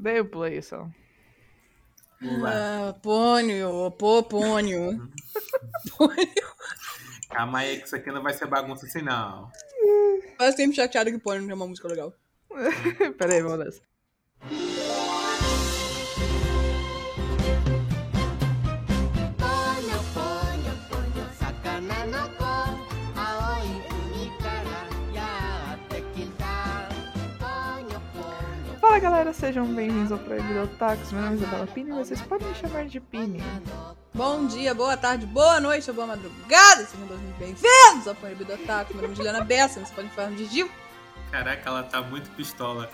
Dei o play só. Ah, pônio, pô, pônio. pônio. Calma aí que isso aqui não vai ser bagunça assim, não. Mas sempre chateado que pônio não é uma música legal. Pera aí, vamos nessa. Galera, sejam bem-vindos ao Proibido Otakus. Meu nome é Isabela Pini e vocês podem me chamar de Pini. Bom dia, boa tarde, boa noite ou boa madrugada. Sejam todos muito bem-vindos ao Proibido Otaku. Meu nome é Juliana Bessa, você pode me falar de Gil. Caraca, ela tá muito pistola.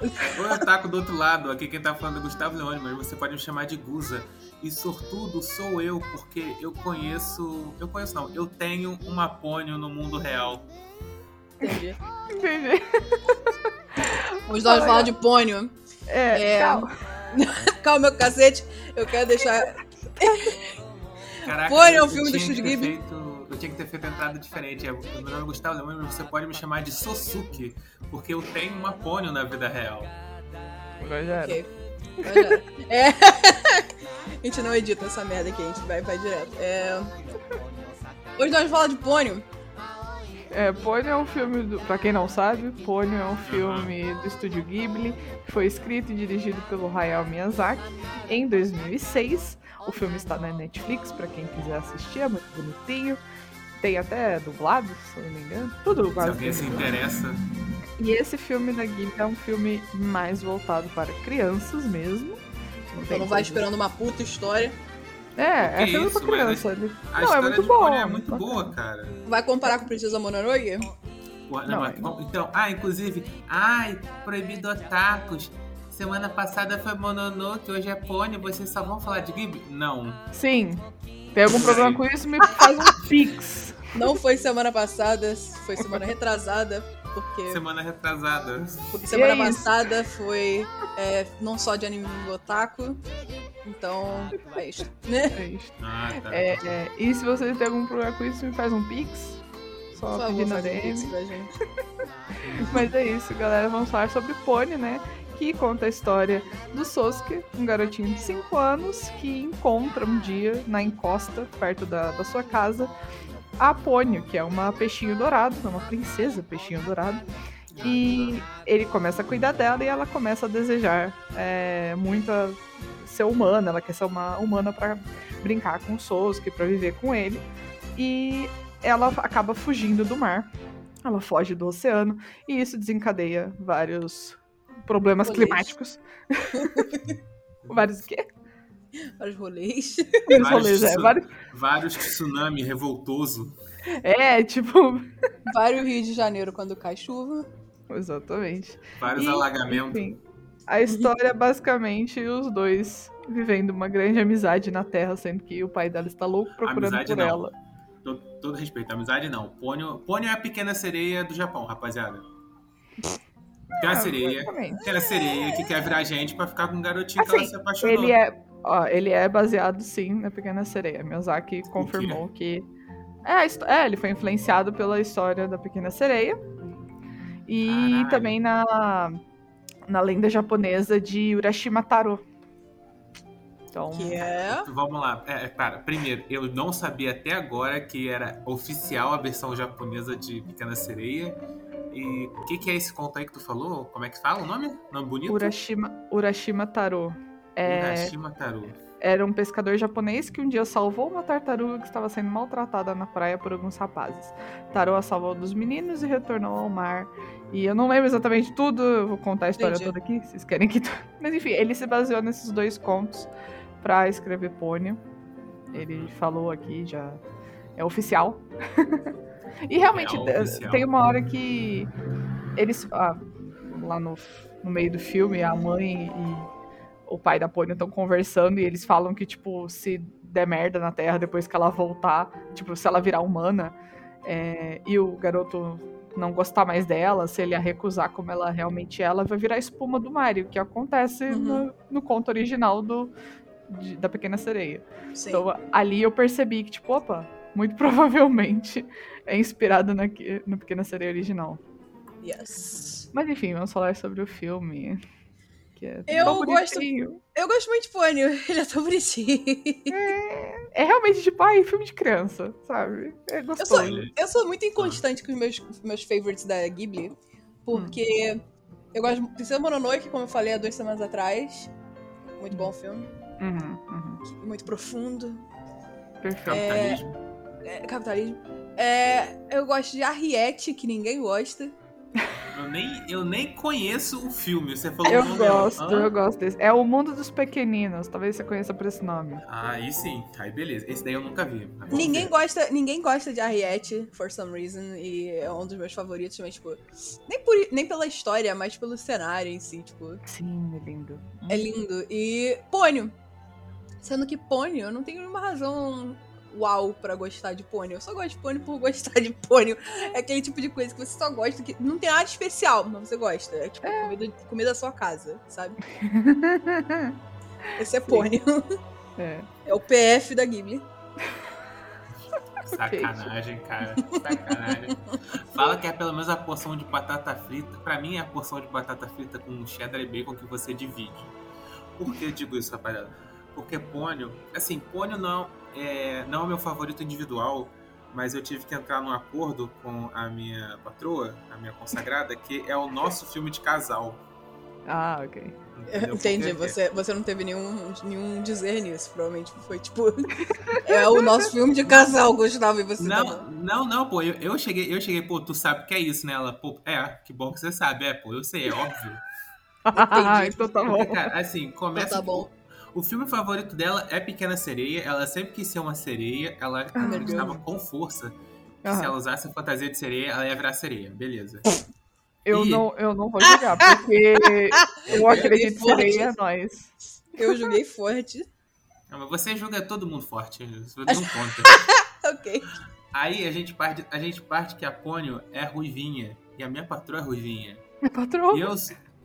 Oi, Otaku do outro lado. Aqui quem tá falando é Gustavo Leone, mas você pode me chamar de Guza. E sortudo sou eu, porque eu conheço. Eu conheço não, eu tenho uma pônio no mundo real. Entendi. Entendi. Hoje nós vamos falar de pônio. É, É. calma. Calma, meu cacete. Eu quero deixar. Caraca, Pônio é um filme do Estúdio Ghibli. feito- Eu tinha que ter feito a entrada diferente. É, Meu nome é Gustavo mas você pode me chamar de Sosuke, porque eu tenho uma pônio na vida real. Agora já era. Ok. Mas já era. É. A gente não edita essa merda aqui, a gente vai, vai direto. É... Hoje nós vamos falar de pônio. É, Pônio é um filme, do, pra quem não sabe, Pônio é um filme do estúdio Ghibli, que foi escrito e dirigido pelo Hayao Miyazaki em 2006. O filme está na Netflix, pra quem quiser assistir, é muito bonitinho. Tem até dublado, se não me engano. Tudo Se quase. alguém se dublado. interessa. E esse filme da Ghibli é um filme mais voltado para crianças mesmo. Então não vai esperando uma puta história. É, é filme isso, pra mas criança. Ele... A Não, é muito de bom. é muito boa, cara. Vai comparar com Princesa Mononoke? Não, mas- é, não. Então, ah, inclusive, ai, proibido otakus. Semana passada foi Mononoke, hoje é Pônio, vocês só vão falar de Ghibli? Não. Sim. Tem algum problema com isso? Me faz um pix. Não foi semana passada, foi semana retrasada, porque, Semana retrasada. porque semana é isso. passada foi é, não só de anime otaku. Então, é isso. Né? É isso. Ah, tá. É, é, e se você tem algum problema com isso, me faz um pix. Só Por faz um DM. pix pra gente. Mas é isso, galera. Vamos falar sobre Pony, né? Que conta a história do Sosuke, um garotinho de 5 anos que encontra um dia na encosta, perto da, da sua casa, a Pônio, que é uma peixinho dourado, uma princesa peixinho dourado. E ele começa a cuidar dela e ela começa a desejar é, muito ser humana. Ela quer ser uma humana para brincar com o Sosuke, para viver com ele. E ela acaba fugindo do mar. Ela foge do oceano e isso desencadeia vários problemas climáticos. vários o quê? Vários rolês. Vários rolês, é. Vários... Vários tsunami revoltoso. É, tipo. Vários Rio de Janeiro quando cai chuva. Exatamente. Vários E, alagamentos. Enfim, a história é basicamente os dois vivendo uma grande amizade na Terra, sendo que o pai dela está louco procurando Amizade por não. ela. Todo, todo respeito, amizade não. Pônio, Pônio é a pequena sereia do Japão, rapaziada. Tem uma Ah, sereia. basicamente. Tem a sereia que quer virar gente pra ficar com um garotinho que ela Assim, se apaixonou. Ele é, ó, ele é baseado sim na Pequena Sereia. Miyazaki confirmou que é, é, ele foi influenciado pela história da Pequena Sereia e Caralho. também na na lenda japonesa de Urashima Taro. Então, Que é. Vamos lá. É, é, cara, primeiro, eu não sabia até agora que era oficial a versão japonesa de Pequena Sereia. E o que, que é esse conto aí que tu falou? Como é que fala o nome? Nome bonito? Urashima, Urashima Taro é, era um pescador japonês que um dia salvou uma tartaruga que estava sendo maltratada na praia por alguns rapazes. Taro a salvou dos meninos e retornou ao mar. E eu não lembro exatamente tudo, eu vou contar a história Entendi. toda aqui, vocês querem que. Mas enfim, ele se baseou nesses dois contos pra escrever Pônio. Ele falou aqui, já é oficial. e realmente É oficial. tem uma hora que eles. ah, lá no, no meio do filme, a mãe e o pai da Pônio estão conversando e eles falam que, tipo, se der merda na Terra depois que ela voltar, tipo, se ela virar humana é, e o garoto não gostar mais dela, se ele a recusar como ela realmente é, ela vai virar espuma do Mario, que acontece Uhum. no, no conto original do, de- da Pequena Sereia. Sim. Então ali eu percebi que, tipo, opa, muito provavelmente é inspirado na, na Pequena Sereia original. Yes. Mas enfim, vamos falar sobre o filme. Que é Eu tão gosto-. Eu gosto muito de Pônio, ele é tão bonitinho. É realmente tipo, ai, filme de criança, sabe? É Eu gostoso. sou, Olha. eu sou muito inconstante com os meus, meus favorites da Ghibli, porque eu gosto de Princesa Mononoke, como eu falei há duas semanas atrás. Muito bom filme, Uhum, uhum. muito profundo. Perfeito. Capitalismo. É, capitalismo. É, eu gosto de Arriette, que ninguém gosta. Eu, nem, eu nem conheço o filme. Você falou Eu o nome. gosto, eu gosto desse. É o Mundo dos Pequeninos, talvez você conheça por esse nome. Ah, aí sim. Aí beleza. Esse daí eu nunca vi. Vamos Ninguém ver. gosta, ninguém gosta de Arriette, for some reason, e é um dos meus favoritos, mas, tipo, nem, por, nem pela história, mas pelo cenário em si, tipo, Sim, é lindo. é lindo. E Pônio. Sendo que Pônio, eu não tenho nenhuma razão uau pra gostar de Pônio. Eu só gosto de Pônio por gostar de Pônio. É aquele tipo de coisa que você só gosta, que não tem nada especial, mas você gosta. É tipo comida, comida da sua casa, sabe? Esse é Sim. Pônio. É. É o PF da Ghibli. Sacanagem, cara. Sacanagem. Fala que é pelo menos a porção de batata frita. Pra mim é a porção de batata frita com cheddar e bacon que você divide. Por que eu digo isso, rapaziada? Porque pônio, assim, pônio não é, não é o meu favorito individual, mas eu tive que entrar num acordo com a minha patroa, a minha consagrada, que é o nosso filme de casal. Ah, ok. entendeu? Entendi, Porque- você, você não teve nenhum, nenhum dizer nisso. Provavelmente foi tipo. é o nosso filme de casal, Gustavo, e você tá Não, não, não, pô, eu, eu cheguei, eu cheguei, pô, tu sabe o que é isso, né? Ela, pô, é, que bom que você sabe, é, pô, eu sei, é óbvio. então tá bom. Cara, assim, começa. Então tá bom. O filme favorito dela é Pequena Sereia. Ela sempre quis ser uma sereia. Ela Ah, acreditava com força que Aham. se ela usasse a fantasia de sereia, ela ia virar sereia. Beleza. Eu Ih. não, eu não vou jogar, porque eu acredito que sereia nós. Eu joguei forte. Não, mas você julga todo mundo forte. Isso não conta. ok. Aí a gente parte, a gente parte que a Pônio é ruivinha. E a minha patroa é ruivinha. Meu patrão. E eu,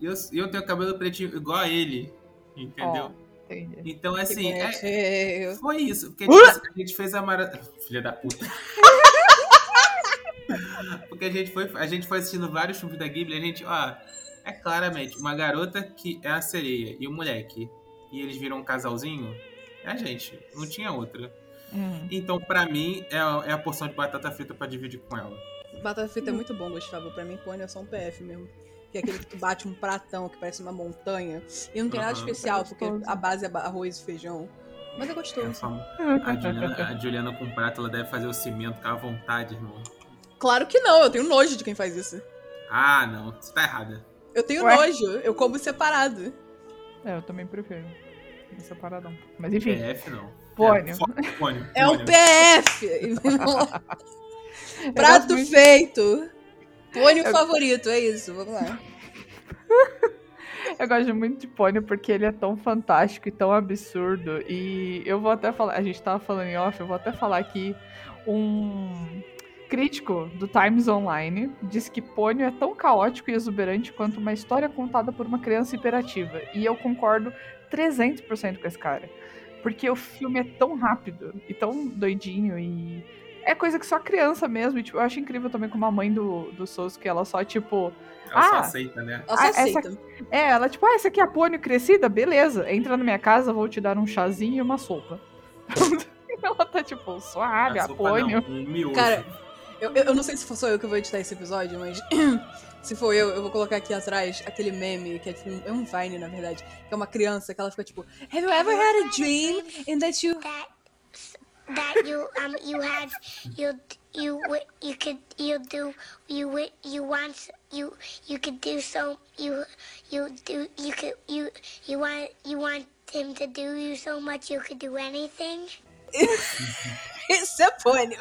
e eu, e eu tenho cabelo pretinho igual a ele. Entendeu? Entendi. Então, assim, é, é... Foi isso, porque tipo, assim, a gente fez a maratona. Filha da puta. porque a gente, foi, a gente foi assistindo vários filmes da Ghibli a gente, ó, é claramente uma garota que é a sereia e o moleque. E eles viram um casalzinho. É a gente, não tinha outra. Hum. Então, pra mim, é a, é a porção de batata frita pra dividir com ela. Batata frita é muito bom, Gustavo. Pra mim, pônei é só um PF mesmo. Que é aquele que tu bate um pratão que parece uma montanha. E não tem nada especial, É porque a base é arroz e feijão. Mas é É gostoso. só- a, Juliana, a Juliana com prato, ela deve fazer o cimento com a vontade, irmão. Claro que não, eu tenho nojo de quem faz isso. Ah, não, você tá errada. Eu tenho Ué? nojo, eu como separado. É, eu também prefiro. Separadão. Mas enfim. PF não. Pônio. É, fo- pônio. É o pônio. PF! Prato feito! Pônio Eu- favorito, é isso, vamos lá. Eu gosto muito de Pônio porque ele é tão fantástico e tão absurdo. E eu vou até falar, a gente tava falando em off, eu vou até falar aqui um crítico do Times Online disse que Pônio é tão caótico e exuberante quanto uma história contada por uma criança hiperativa. E eu concordo 300% com esse cara. Porque o filme é tão rápido e tão doidinho e é coisa que só criança mesmo. E, tipo, eu acho incrível também como a mãe do, do Sousuke, ela só, tipo, Ela só Ah! aceita, né? Ela só Ah, essa- aceita. é, ela tipo, ah, essa aqui é a pônio crescida? Beleza, entra na minha casa, vou te dar um chazinho e uma sopa. ela tá tipo, suave, a sopa pônio. não, um. Cara, Eu, eu não sei se sou eu que vou editar esse episódio, mas se for eu, eu vou colocar aqui atrás aquele meme, que é tipo um, é um Vine, na verdade, que é uma criança que ela fica tipo, Have you ever had a dream in that you that that you um you had you you you could you do you you want you you could do so you you do you could you you want you want him to do you so much you could do anything Isso é pônio.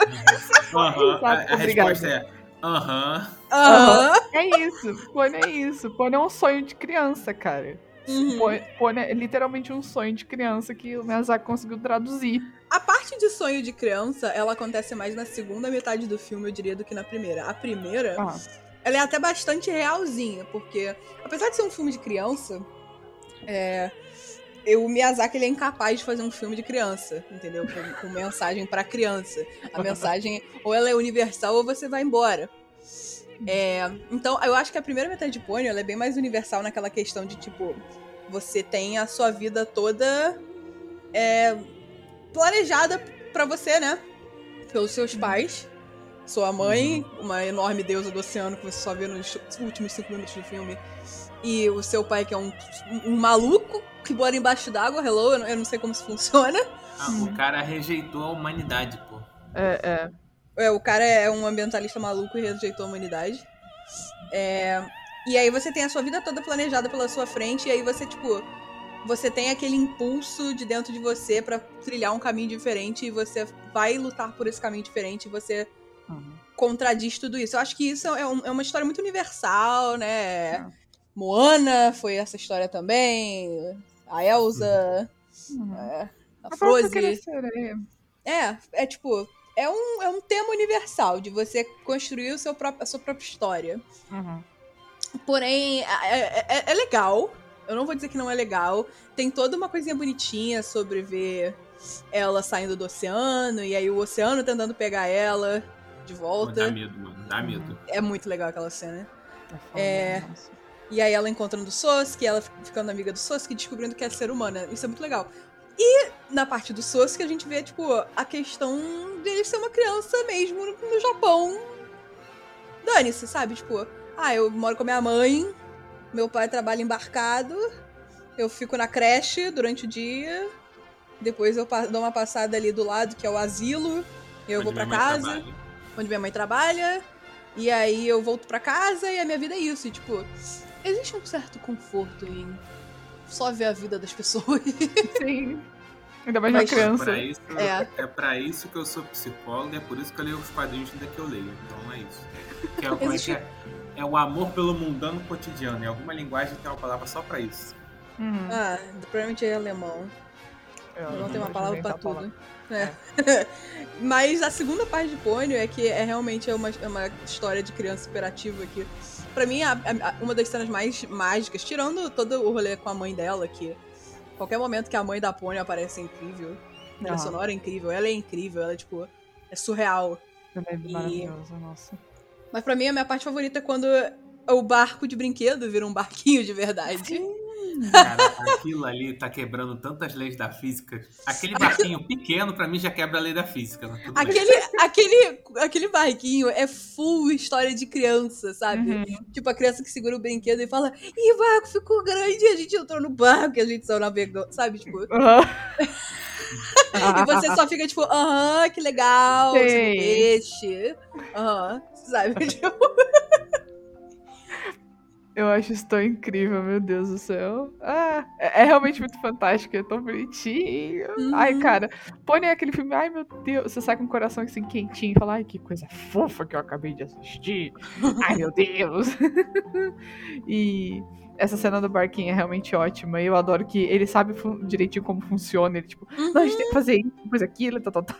Aham, a, a Obrigada. resposta é aham. Aham. É isso, pônio é isso. Pônio é um sonho de criança, cara. Uhum. Pô- Pônio é literalmente um sonho de criança que o Miyazaki conseguiu traduzir. A parte de sonho de criança, ela acontece mais na segunda metade do filme, eu diria, do que na primeira. A primeira, Ah, ela é até bastante realzinha, porque apesar de ser um filme de criança, é, eu- o Miyazaki ele é incapaz de fazer um filme de criança, entendeu? Com, com mensagem pra criança. A mensagem ou ela é universal ou você vai embora. É, então, eu acho que a primeira metade de Pônio ela é bem mais universal naquela questão de tipo. você tem a sua vida toda é, planejada pra você, né? Pelos seus pais. Sua mãe, uma enorme deusa do oceano que você só vê nos últimos cinco minutos do filme. E o seu pai, que é um, um maluco que mora embaixo d'água. Hello, eu não, eu não sei como isso funciona. Ah, o cara rejeitou a humanidade, pô. É, é. É, o cara é um ambientalista maluco e rejeitou a humanidade. É, e aí você tem a sua vida toda planejada pela sua frente, e aí você, tipo, você tem aquele impulso de dentro de você pra trilhar um caminho diferente, e você vai lutar por esse caminho diferente, e você Uhum. contradiz tudo isso. Eu acho que isso é, um- é uma história muito universal, né? Moana foi essa história também. A Elsa, Uhum. é, a A Frozen. É, é tipo, é um, é um tema universal de você construir o seu próprio, a sua própria história. Uhum. Porém, é, é- é legal. Eu não vou dizer que não é legal. Tem toda uma coisinha bonitinha sobre ver ela saindo do oceano e aí o oceano tentando pegar ela de volta. Dá medo, mano. Dá medo. É muito legal aquela cena. É. É. E aí ela encontrando o Sosuke, ela ficando amiga do Sosuke, descobrindo que é ser humana. Isso é muito legal. E na parte do Sosuke a gente vê, tipo, a questão dele ser uma criança mesmo no, no Japão. Dane-se, sabe? Tipo, ah, eu moro com a minha mãe, meu pai trabalha embarcado, eu fico na creche durante o dia, depois eu dou uma passada ali do lado, que é o asilo, eu Onde vou mãe casa trabalha. onde minha mãe trabalha. E aí eu volto pra casa e a minha vida é isso. E, tipo, existe um certo conforto em só ver a vida das pessoas. Sim. Ainda mais Mas- uma criança. Pra isso, É. é. pra isso que eu sou psicólogo, é por isso que eu leio os quadrinhos ainda que eu leio. Então é isso. Que é, o- como é, que é? É o amor pelo mundano cotidiano. Em alguma linguagem tem uma palavra só pra isso. Uhum. ah, provavelmente é alemão. Eu Eu não tenho uma palavra pra tudo. É. Mas a segunda parte de Pônio é que é realmente uma, é uma história de criança superativa que, pra mim, a- a- uma das cenas mais mágicas, tirando todo o rolê com a mãe dela, que qualquer momento que a mãe da Pônio aparece é incrível. A trilha Aham. sonora é incrível, ela é incrível, ela é tipo. É surreal. Ela é E- maravilhosa, nossa. Mas pra mim, a minha parte favorita é quando o barco de brinquedo vira um barquinho de verdade. Cara, aquilo ali tá quebrando tantas leis da física. Aquele barquinho pequeno, pra mim, já quebra a lei da física. bem. Aquele, aquele, aquele barquinho é full história de criança, sabe? Uhum. Tipo, a criança que segura o brinquedo e fala: Ih, o barco ficou grande e a gente entrou no barco e a gente só navegou, sabe? Tipo. Aham. E você só fica tipo, aham, que legal, Sei. peixe. Aham, sabe? Tipo, Eu acho isso tão incrível, meu Deus do céu. Ah, é, é realmente muito fantástico, é tão bonitinho. Uhum. Ai, cara, Pônei aquele filme, ai meu Deus, você sai com o coração assim quentinho e fala, ai que coisa fofa que eu acabei de assistir. ai meu Deus. e essa cena do barquinho é realmente ótima. E eu adoro que ele sabe direitinho como funciona. Ele, tipo, não, a gente tem que fazer isso, depois aquilo, tal, tal, tal.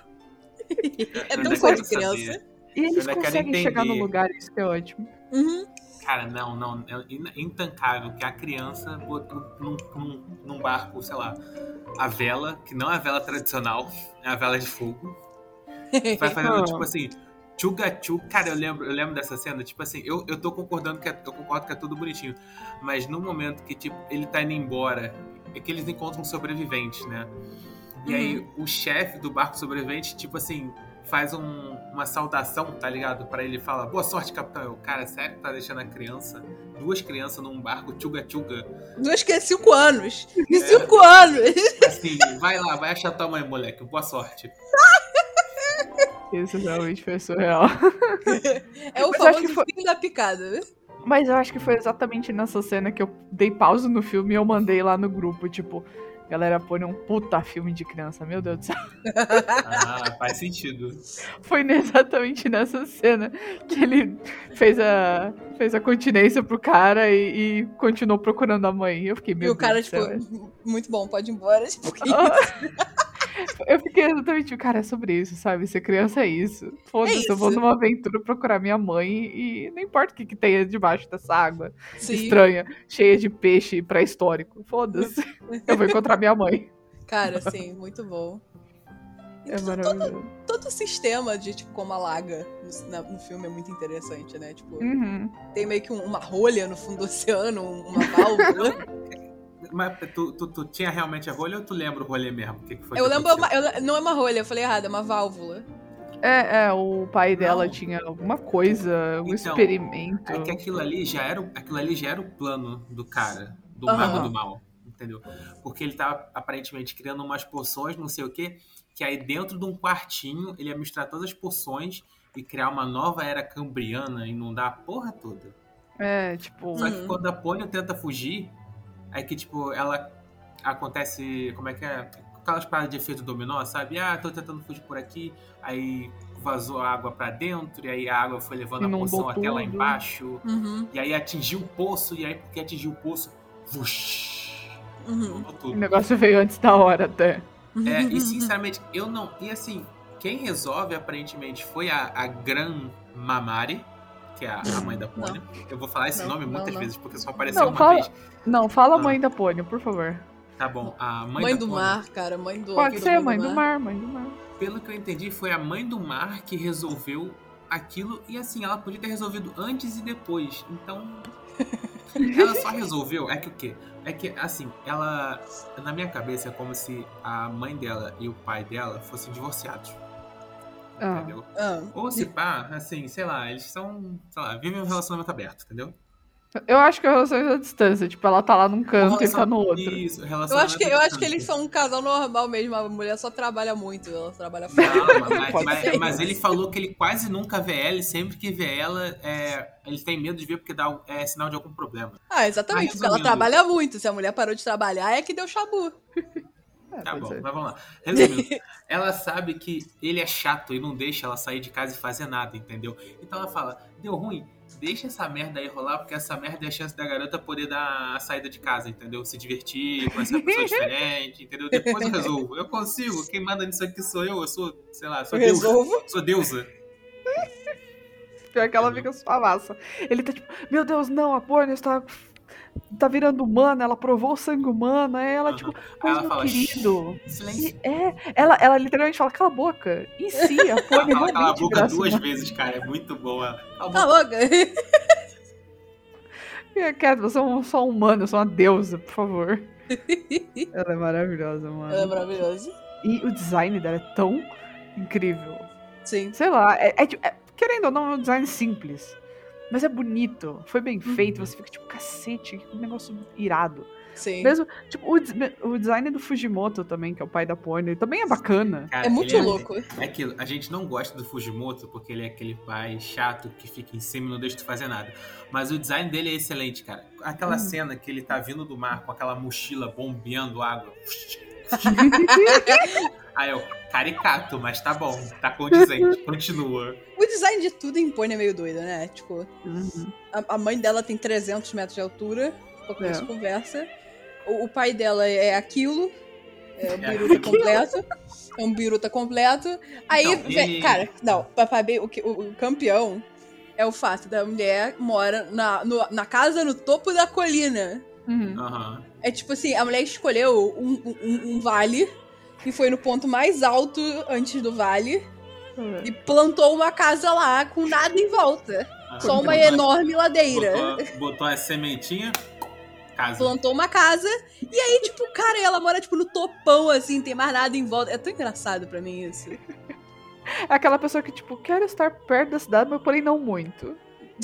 é tão coisa de criança. E eles conseguem chegar no lugar, isso que é ótimo. Uhum. Cara, não, não. É in- intancável que a criança botou num, num- num barco, sei lá, a vela, que não é a vela tradicional, é a vela de fogo. Vai fazendo, tipo assim, tchuga tchu. Cara, eu lembro, eu lembro dessa cena, tipo assim, eu, eu tô concordando que é, eu concordo que é tudo bonitinho. Mas no momento que, tipo, ele tá indo embora, é que eles encontram um sobrevivente, né? E aí o chefe do barco sobrevivente, tipo assim, faz um- uma saudação, tá ligado? Pra ele fala, boa sorte, capitão. Eu, cara, sério que tá deixando a criança, duas crianças num barco tchuga tchuga? Duas que é cinco anos. De É. cinco anos. Assim, vai lá, vai achar tua mãe, moleque. Boa sorte. Isso realmente foi surreal. É o Mas famoso foi- fim da picada. Mas eu acho que foi exatamente nessa cena que eu dei pausa no filme e eu mandei lá no grupo, tipo, galera, põe um puta filme de criança, meu Deus do céu. Ah, faz sentido. Foi exatamente nessa cena que ele fez a, fez a continência pro cara e, e continuou procurando a mãe. Eu fiquei, meu e o cara, do céu, tipo, muito bom, pode ir embora. Tipo, que Eu fiquei exatamente, tipo, cara, é sobre isso, sabe? Ser criança é isso. Foda-se, eu vou numa aventura procurar minha mãe e não importa o que, que tenha debaixo dessa água Sim. estranha, cheia de peixe pré-histórico. Foda-se. Eu vou encontrar minha mãe. Cara, sim, muito bom. É maravilhoso. todo o sistema de, tipo, como a laga no, na- no filme é muito interessante, né? Tipo, Uhum. tem meio que um- uma rolha no fundo do oceano, um- uma válvula. mas tu, tu, tu tinha realmente a rolha ou tu lembra o rolê mesmo? O que, que foi Eu que lembro, uma- eu- não é uma rolha, eu falei errado, é uma válvula. É, é, o pai dela Não. tinha alguma coisa, um Então, experimento. É que aquilo ali já era, o- aquilo ali já era o plano do cara, do Aham. mago do mal, entendeu? Porque ele tava aparentemente criando umas poções, não sei o quê, que aí dentro de um quartinho ele ia misturar todas as poções e criar uma nova era cambriana e inundar a porra toda. É, tipo. Só que Uhum. quando a Pônio tenta fugir, aí que, tipo, ela acontece. Como é que é? Aquelas paradas de efeito dominó, sabe? Ah, tô tentando fugir por aqui, aí vazou a água pra dentro, e aí a água foi levando a Inundou poção até lá tudo. embaixo, Uhum, e aí atingiu o poço, e aí porque atingiu o poço, vush, uhum. O tudo. negócio veio antes da hora até. É, e sinceramente, eu não. E assim, quem resolve aparentemente foi a, a Gran Mamari, que é a, a mãe da Pônio. Eu vou falar esse Não, nome não, muitas não. vezes, porque só apareceu Não, uma fala- vez. Não, fala Ah. mãe da Pônio, por favor. Tá bom, a mãe, Mãe da do Pônio. mar, cara, mãe do Pode do ser, mãe do mar, mãe do mar. Pelo que eu entendi, foi a mãe do mar que resolveu aquilo. E assim, ela podia ter resolvido antes e depois. Então. ela só resolveu. É que o quê? É que, assim, ela. Na minha cabeça é como se a mãe dela e o pai dela fossem divorciados. Ah, Entendeu? Ah, Ou se pá, assim, sei lá, eles são. Sei lá, vivem um relacionamento aberto, entendeu? eu acho que é relações à distância. Tipo, ela tá lá num canto e ele tá no outro. Isso, eu relacionamento acho, que, eu acho que eles são um casal normal mesmo. A mulher só trabalha muito, ela trabalha Não, fora. mas, mas- mas ele falou que ele quase nunca vê ela e sempre que vê ela, é, ele tem medo de ver porque dá é, sinal de algum problema. Ah, exatamente, Ah, porque ela trabalha muito. Se a mulher parou de trabalhar, é que deu chabu. É, Tá bom, ser. mas vamos lá. Resumindo, ela sabe que ele é chato e não deixa ela sair de casa e fazer nada, entendeu? Então ela fala: deu ruim, deixa essa merda aí rolar, porque essa merda é a chance da garota poder dar a saída de casa, entendeu? Se divertir, conhecer uma pessoa diferente, entendeu? Depois eu resolvo. Eu consigo, quem manda nisso aqui sou eu, eu sou, sei lá, sou Eu resolvo. Sou deusa. Pior que ela fica sua massa. Ele tá tipo, meu Deus, não, a Pônio está. Tá virando humana, ela provou o sangue humano. Aí ela, Aham. tipo, mas ela meu fala: querido. silêncio. É, ela, ela literalmente fala, cala a boca. E se a Ela Pônio fala cala a boca duas vezes, cara. É muito boa. Cala a boca. Fica quieto, você é um- só um humano, eu sou uma deusa, por favor. ela é maravilhosa, mano. Ela é maravilhosa. E o design dela é tão incrível. Sim. Sei lá, é, é tipo- é- querendo ou não, é um design simples. Mas é bonito, foi bem feito, você fica tipo, cacete, que negócio irado. Sim. Mesmo, tipo, o, o design do Fujimoto também, que é o pai da Pony, também é bacana. Cara, É muito ele louco. É aquilo, a gente não gosta do Fujimoto porque ele é aquele pai chato que fica em cima e não deixa tu fazer nada. Mas o design dele é excelente, cara. Aquela Hum. cena que ele tá vindo do mar com aquela mochila bombeando água. Aí eu, caricato, mas tá bom, tá condizente, continua. O design de tudo em Pony é meio doido, né? Tipo, Uhum. a, a mãe dela tem 300 metros de altura, pra começo É. de conversa. O, o pai dela é aquilo, é o É biruta completo. É um biruta completo. Aí, Então, vem- ele- cara, não, papai, bem, o, o- o campeão é o fato da mulher mora na, no- na casa no topo da colina. Uhum. Aham. É tipo assim, a mulher escolheu um, um- um vale e foi no ponto mais alto antes do vale e plantou uma casa lá com nada em volta. Só uma enorme ladeira. Botou, botou a sementinha, casa. Plantou uma casa e aí, tipo, cara, ela mora tipo no topão, assim, tem mais nada em volta. É tão engraçado pra mim isso. É aquela pessoa que, tipo, quero estar perto da cidade, mas porém não muito.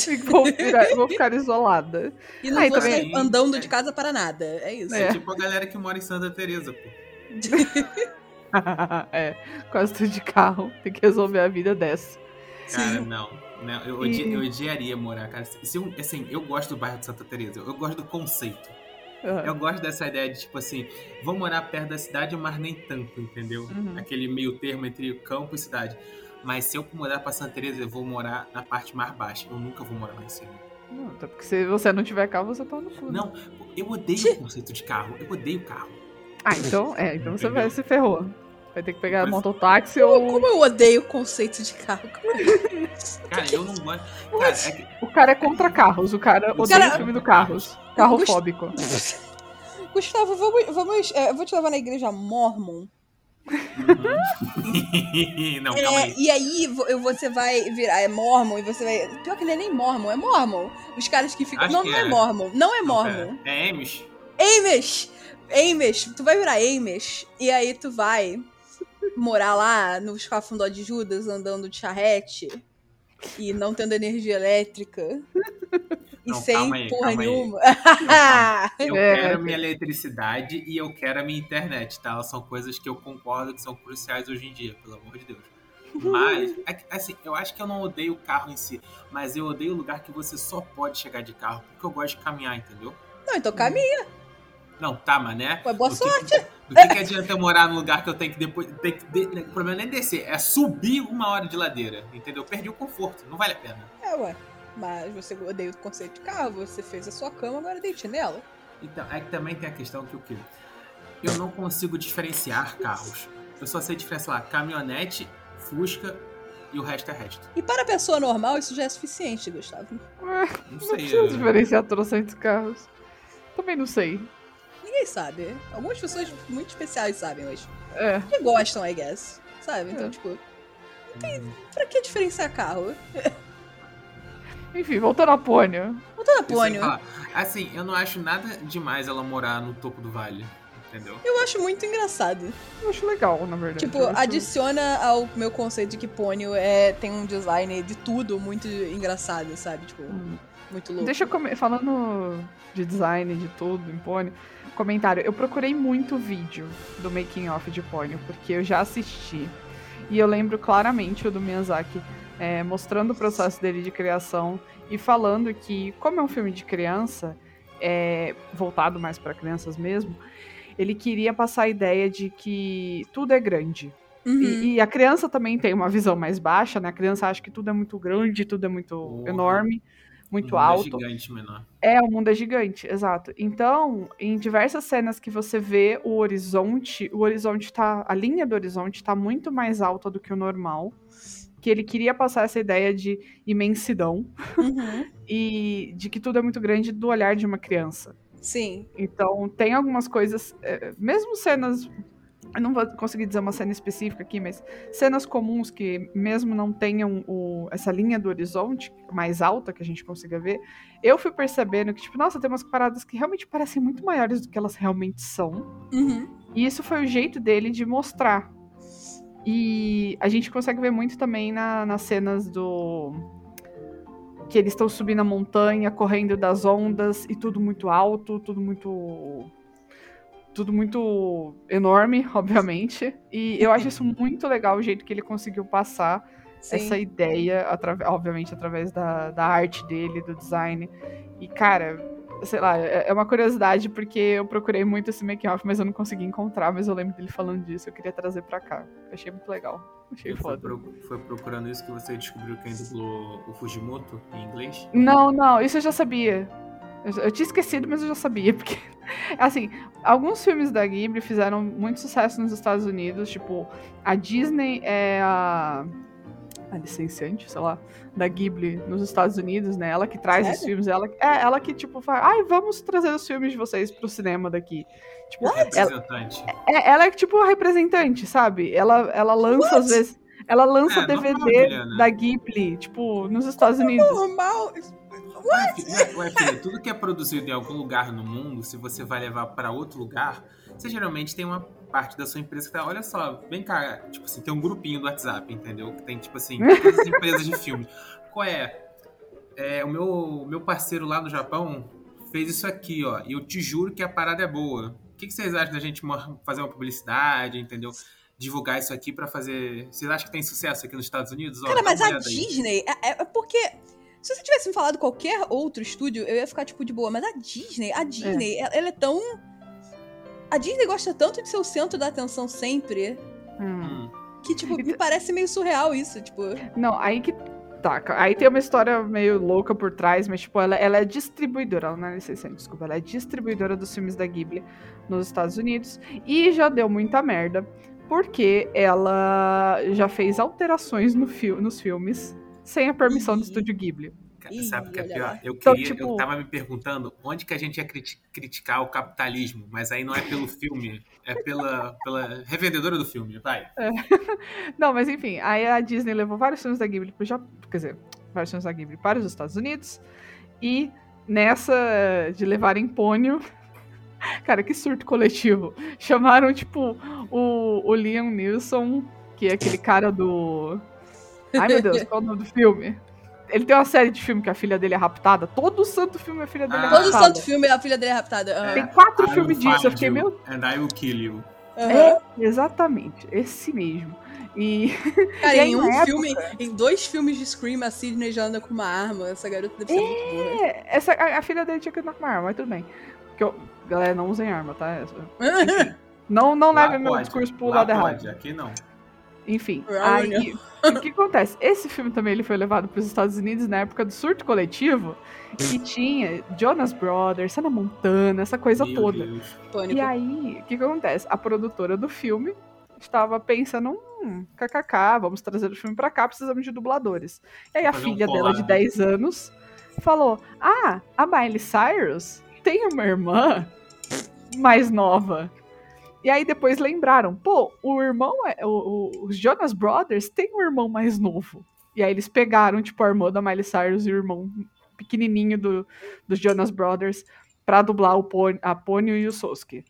E Vou, virar- vou ficar isolada. E não Ah, vou também- sair andando de casa para nada. É isso. É É. tipo a galera que mora em Santa Teresa, pô. é, quase tudo de carro. Tem que resolver a vida dessa. Cara, Sim. não. não eu, E- odi- eu odiaria morar, cara. Se eu- assim, eu gosto do bairro de Santa Teresa. Eu gosto do conceito. Uhum. Eu gosto dessa ideia de, tipo assim, vou morar perto da cidade, mas nem tanto, entendeu? Uhum. Aquele meio termo entre campo e cidade. Mas se eu mudar pra Santa Teresa, eu vou morar na parte mais baixa. Eu nunca vou morar lá em cima. Não, até porque se você não tiver carro, você tá no cu. né? Não, eu odeio o conceito de carro. Eu odeio carro. Ah, então, é, então você vai se ferrou. Vai ter que pegar Mas- mototáxi ou. como eu odeio o conceito de carro. Cara, eu não gosto. Cara, é que- O cara é contra carros, o cara O odeia cara- o filme do carros. Carrofóbico. Gustavo, vamos. vamos é, eu vou te levar na igreja Mormon. Uhum. não, calma É, e aí você vai virar é Mormon e você vai. Pior que não é nem Mormon, é Mormon. Os caras que ficam. Não, que não é. é. Mormon. Não é Não, Mormon. pera. É Amish? Amish! Amish, tu vai virar Amish e aí tu vai morar lá no escafundó de Judas andando de charrete e não tendo energia elétrica e Não, sem aí, porra nenhuma. Eu É. quero a minha eletricidade e eu quero a minha internet, tá? Elas são coisas que eu concordo que são cruciais hoje em dia, pelo amor de Deus. Mas, é assim, eu acho que eu não odeio o carro em si, mas eu odeio o lugar que você só pode chegar de carro, porque eu gosto de caminhar, entendeu? Não, então caminha. Não, tá, mas né? Ué, boa Do que- sorte. Do que, que adianta eu morar num lugar que eu tenho que depois. Tem que de- o problema não é descer, é subir uma hora de ladeira, entendeu? Eu perdi o conforto, não vale a pena. É, ué. Mas você odeia o conceito de carro, você fez a sua cama, agora deite nela. Então, é que também tem a questão que o quê? Eu não consigo diferenciar carros. Eu só sei diferenciar caminhonete, Fusca e o resto é resto. E para a pessoa normal, isso já é suficiente, Gustavo. Não Não sei. precisa é- diferenciar trocentos carros. Também não sei. Ninguém sabe. Algumas pessoas muito especiais sabem, mas É. que gostam, I guess. Sabe? Então, É. tipo, pra que diferenciar carro? Enfim, voltando a Pônio. Voltando a Pônio, falar. Assim, eu não acho nada demais ela morar no topo do vale. Entendeu? eu acho muito engraçado. Eu acho legal, na verdade. Tipo, acho- adiciona ao meu conceito de que Pônio é, tem um design de tudo muito engraçado, sabe? Tipo, Hum. Muito louco. Deixa eu comer. Falando de design, de tudo, em Pônio. Comentário. Eu procurei muito vídeo do making off de Pônio, porque eu já assisti. E eu lembro claramente o do Miyazaki é, mostrando o processo dele de criação e falando que, como é um filme de criança, é, voltado mais para crianças mesmo, ele queria passar a ideia de que tudo é grande. Uhum. E, e a criança também tem uma visão mais baixa, né? A criança acha que tudo é muito grande, tudo é muito Porra. enorme, muito O mundo alto. É gigante, menor. É, o mundo é gigante, exato. Então, em diversas cenas que você vê o horizonte, o horizonte tá. A linha do horizonte tá muito mais alta do que o normal. Que ele queria passar essa ideia de imensidão Uhum. e de que tudo é muito grande do olhar de uma criança. Sim. Então, tem algumas coisas, é, mesmo cenas. Eu não vou conseguir dizer uma cena específica aqui, mas cenas comuns que, mesmo não tenham o- essa linha do horizonte mais alta que a gente consiga ver, eu fui percebendo que, tipo, nossa, tem umas paradas que realmente parecem muito maiores do que elas realmente são. Uhum. E isso foi o jeito dele de mostrar. E a gente consegue ver muito também na- nas cenas do. Que eles estão subindo a montanha, correndo das ondas, e tudo muito alto, tudo muito. Tudo muito enorme, obviamente. E eu acho isso muito legal o jeito que ele conseguiu passar Sim. essa ideia, obviamente, através da, da arte dele, do design. E, cara, sei lá, é é uma curiosidade porque eu procurei muito esse make-off, mas eu não consegui encontrar, mas eu lembro dele falando disso, eu queria trazer pra cá. Achei muito legal. Achei Foi, pro- foi procurando isso que você descobriu quem dublou o Fujimoto em inglês? Não, não, isso eu já sabia. Eu, eu tinha esquecido, mas eu já sabia, porque. Assim, alguns filmes da Ghibli fizeram muito sucesso nos Estados Unidos, tipo, a Disney é a. A licenciante, sei lá, da Ghibli nos Estados Unidos, né? Ela que traz os Sério? filmes, ela, é ela que, tipo, fala, ai, vamos trazer os filmes de vocês pro cinema daqui. Tipo, ela, Representante. é, ela é tipo a representante, sabe? Ela, ela lança, às vezes. Ela lança É, DVD Juliana. da Ghibli, tipo, nos Estados Unidos. Normal. Ué, fi- ué, ué, filho, tudo que é produzido em algum lugar no mundo, se você vai levar pra outro lugar, você geralmente tem uma parte da sua empresa que tá, olha só, vem cá, tipo assim, tem um grupinho do WhatsApp, entendeu? Que tem, tipo assim, todas as empresas de filme. Qual é? É, o meu, meu parceiro lá no Japão fez isso aqui, ó, e eu te juro que a parada é boa. O que, que vocês acham da gente fazer uma publicidade, entendeu? Divulgar isso aqui pra fazer. Vocês acham que tem sucesso aqui nos Estados Unidos? Ó, Cara, dá mas a. Disney é, é- é porque. Se você tivesse me falado qualquer outro estúdio, eu ia ficar, tipo, de boa. Mas a Disney, a Disney, ela, ela é tão. A Disney gosta tanto de ser o centro da atenção sempre Hum. Que, tipo, me parece meio surreal isso. Tipo, Não, aí que. Tá, aí tem uma história meio louca por trás, mas, tipo, ela, ela é distribuidora, ela não é licenciante, desculpa, ela é distribuidora dos filmes da Ghibli nos Estados Unidos e já deu muita merda, porque ela já fez alterações no fil nos filmes sem a permissão do estúdio Ghibli. Ih, Sabe o que é pior? Eu, Então, queria, tipo- eu tava me perguntando onde que a gente ia criti- criticar o capitalismo, mas aí não é pelo filme, é pela, pela revendedora do filme, vai. Não, mas enfim, aí a Disney levou vários filmes da Ghibli pro Japão, quer dizer, vários filmes da Ghibli para os Estados Unidos, e nessa de levar em pônio, Cara, que surto coletivo. Chamaram, tipo, o, o Liam Neeson, que é aquele cara do. Ai, meu Deus, qual é o nome do filme? Ele tem uma série de filme que a filha dele é raptada. Todo santo filme a filha dele é Ah. Todo raptada. santo filme a filha dele é raptada. Tem quatro I filmes disso. Eu fiquei you, meio. And I will kill you. Aham. É, exatamente. Esse mesmo. E. Cara, E aí, em um época- filme, em dois filmes de Scream, a Sidney já anda com uma arma. Essa garota deve ser muito burra. É, essa, a, a filha dele tinha que andar com uma arma, mas tudo bem. Porque eu, galera, não usem arma, tá? Essa- Não, não leve meu discurso pro lá lado errado. pode, Aqui não. Enfim, aí, o que acontece? Esse filme também ele foi levado para os Estados Unidos na época do surto coletivo, que tinha Jonas Brothers, Hannah Montana, essa coisa Meu toda. E aí, o que, acontece? A produtora do filme estava pensando, hum, kkk, vamos trazer o filme pra cá, precisamos de dubladores. E aí a Fazer um filha dela de collab. 10 anos falou, ah, a Miley Cyrus tem uma irmã mais nova. E aí depois lembraram, pô, o irmão, é, o- o- os Jonas Brothers tem um irmão mais novo. E aí eles pegaram, tipo, a irmã da Miley Cyrus e o irmão pequenininho do, dos Jonas Brothers pra dublar o Pon a e o Sosuke.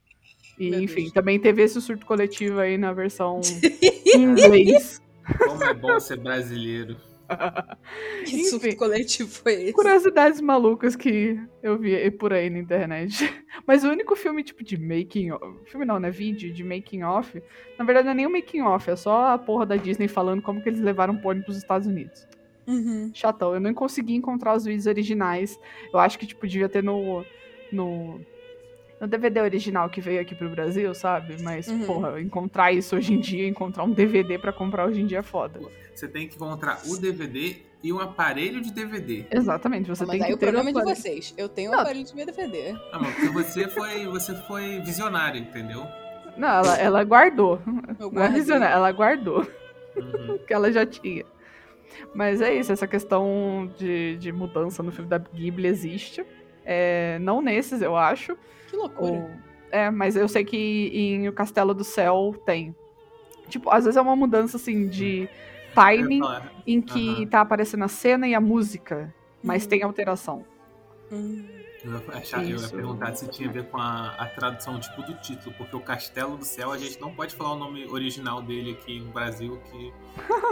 E, Meu enfim, Deus. também teve esse surto coletivo aí na versão em inglês. Como é bom ser brasileiro. Que surto coletivo foi esse? Curiosidades malucas que eu vi por aí na internet. Mas o único filme, tipo, de making off. Filme não, né? Vídeo de making off. Na verdade, não é nem o making off, é só a porra da Disney falando como que eles levaram o pônei pros Estados Unidos. Uhum. Chatão. Eu não consegui encontrar os vídeos originais. Eu acho que, tipo, devia ter no. no. No DVD original que veio aqui pro Brasil, sabe? Mas, Uhum. porra, encontrar isso hoje em dia, encontrar um DVD pra comprar hoje em dia é foda. Você tem que encontrar o DVD e um aparelho de DVD. Exatamente, você Ah, mas tem aí que o ter problema é de vocês. Eu tenho um Não. aparelho de DVD. Ah, porque você foi, você foi visionário, entendeu? Não, ela, ela guardou. Eu Não é guardei. visionária, ela guardou. Uhum. que ela já tinha. Mas é isso, essa questão de, de mudança no filme da Ghibli existe. É, não nesses, eu acho. Que loucura. Ou- é, mas eu sei que em O Castelo do Céu tem. Tipo, às vezes é uma mudança assim de timing em que Aham. tá aparecendo a cena e a música, mas Uhum. tem alteração. Hum. Eu ia, achar, eu ia perguntar se tinha a ver com a, a tradução tipo do título, porque o Castelo do Céu a gente não pode falar o nome original dele aqui no Brasil, que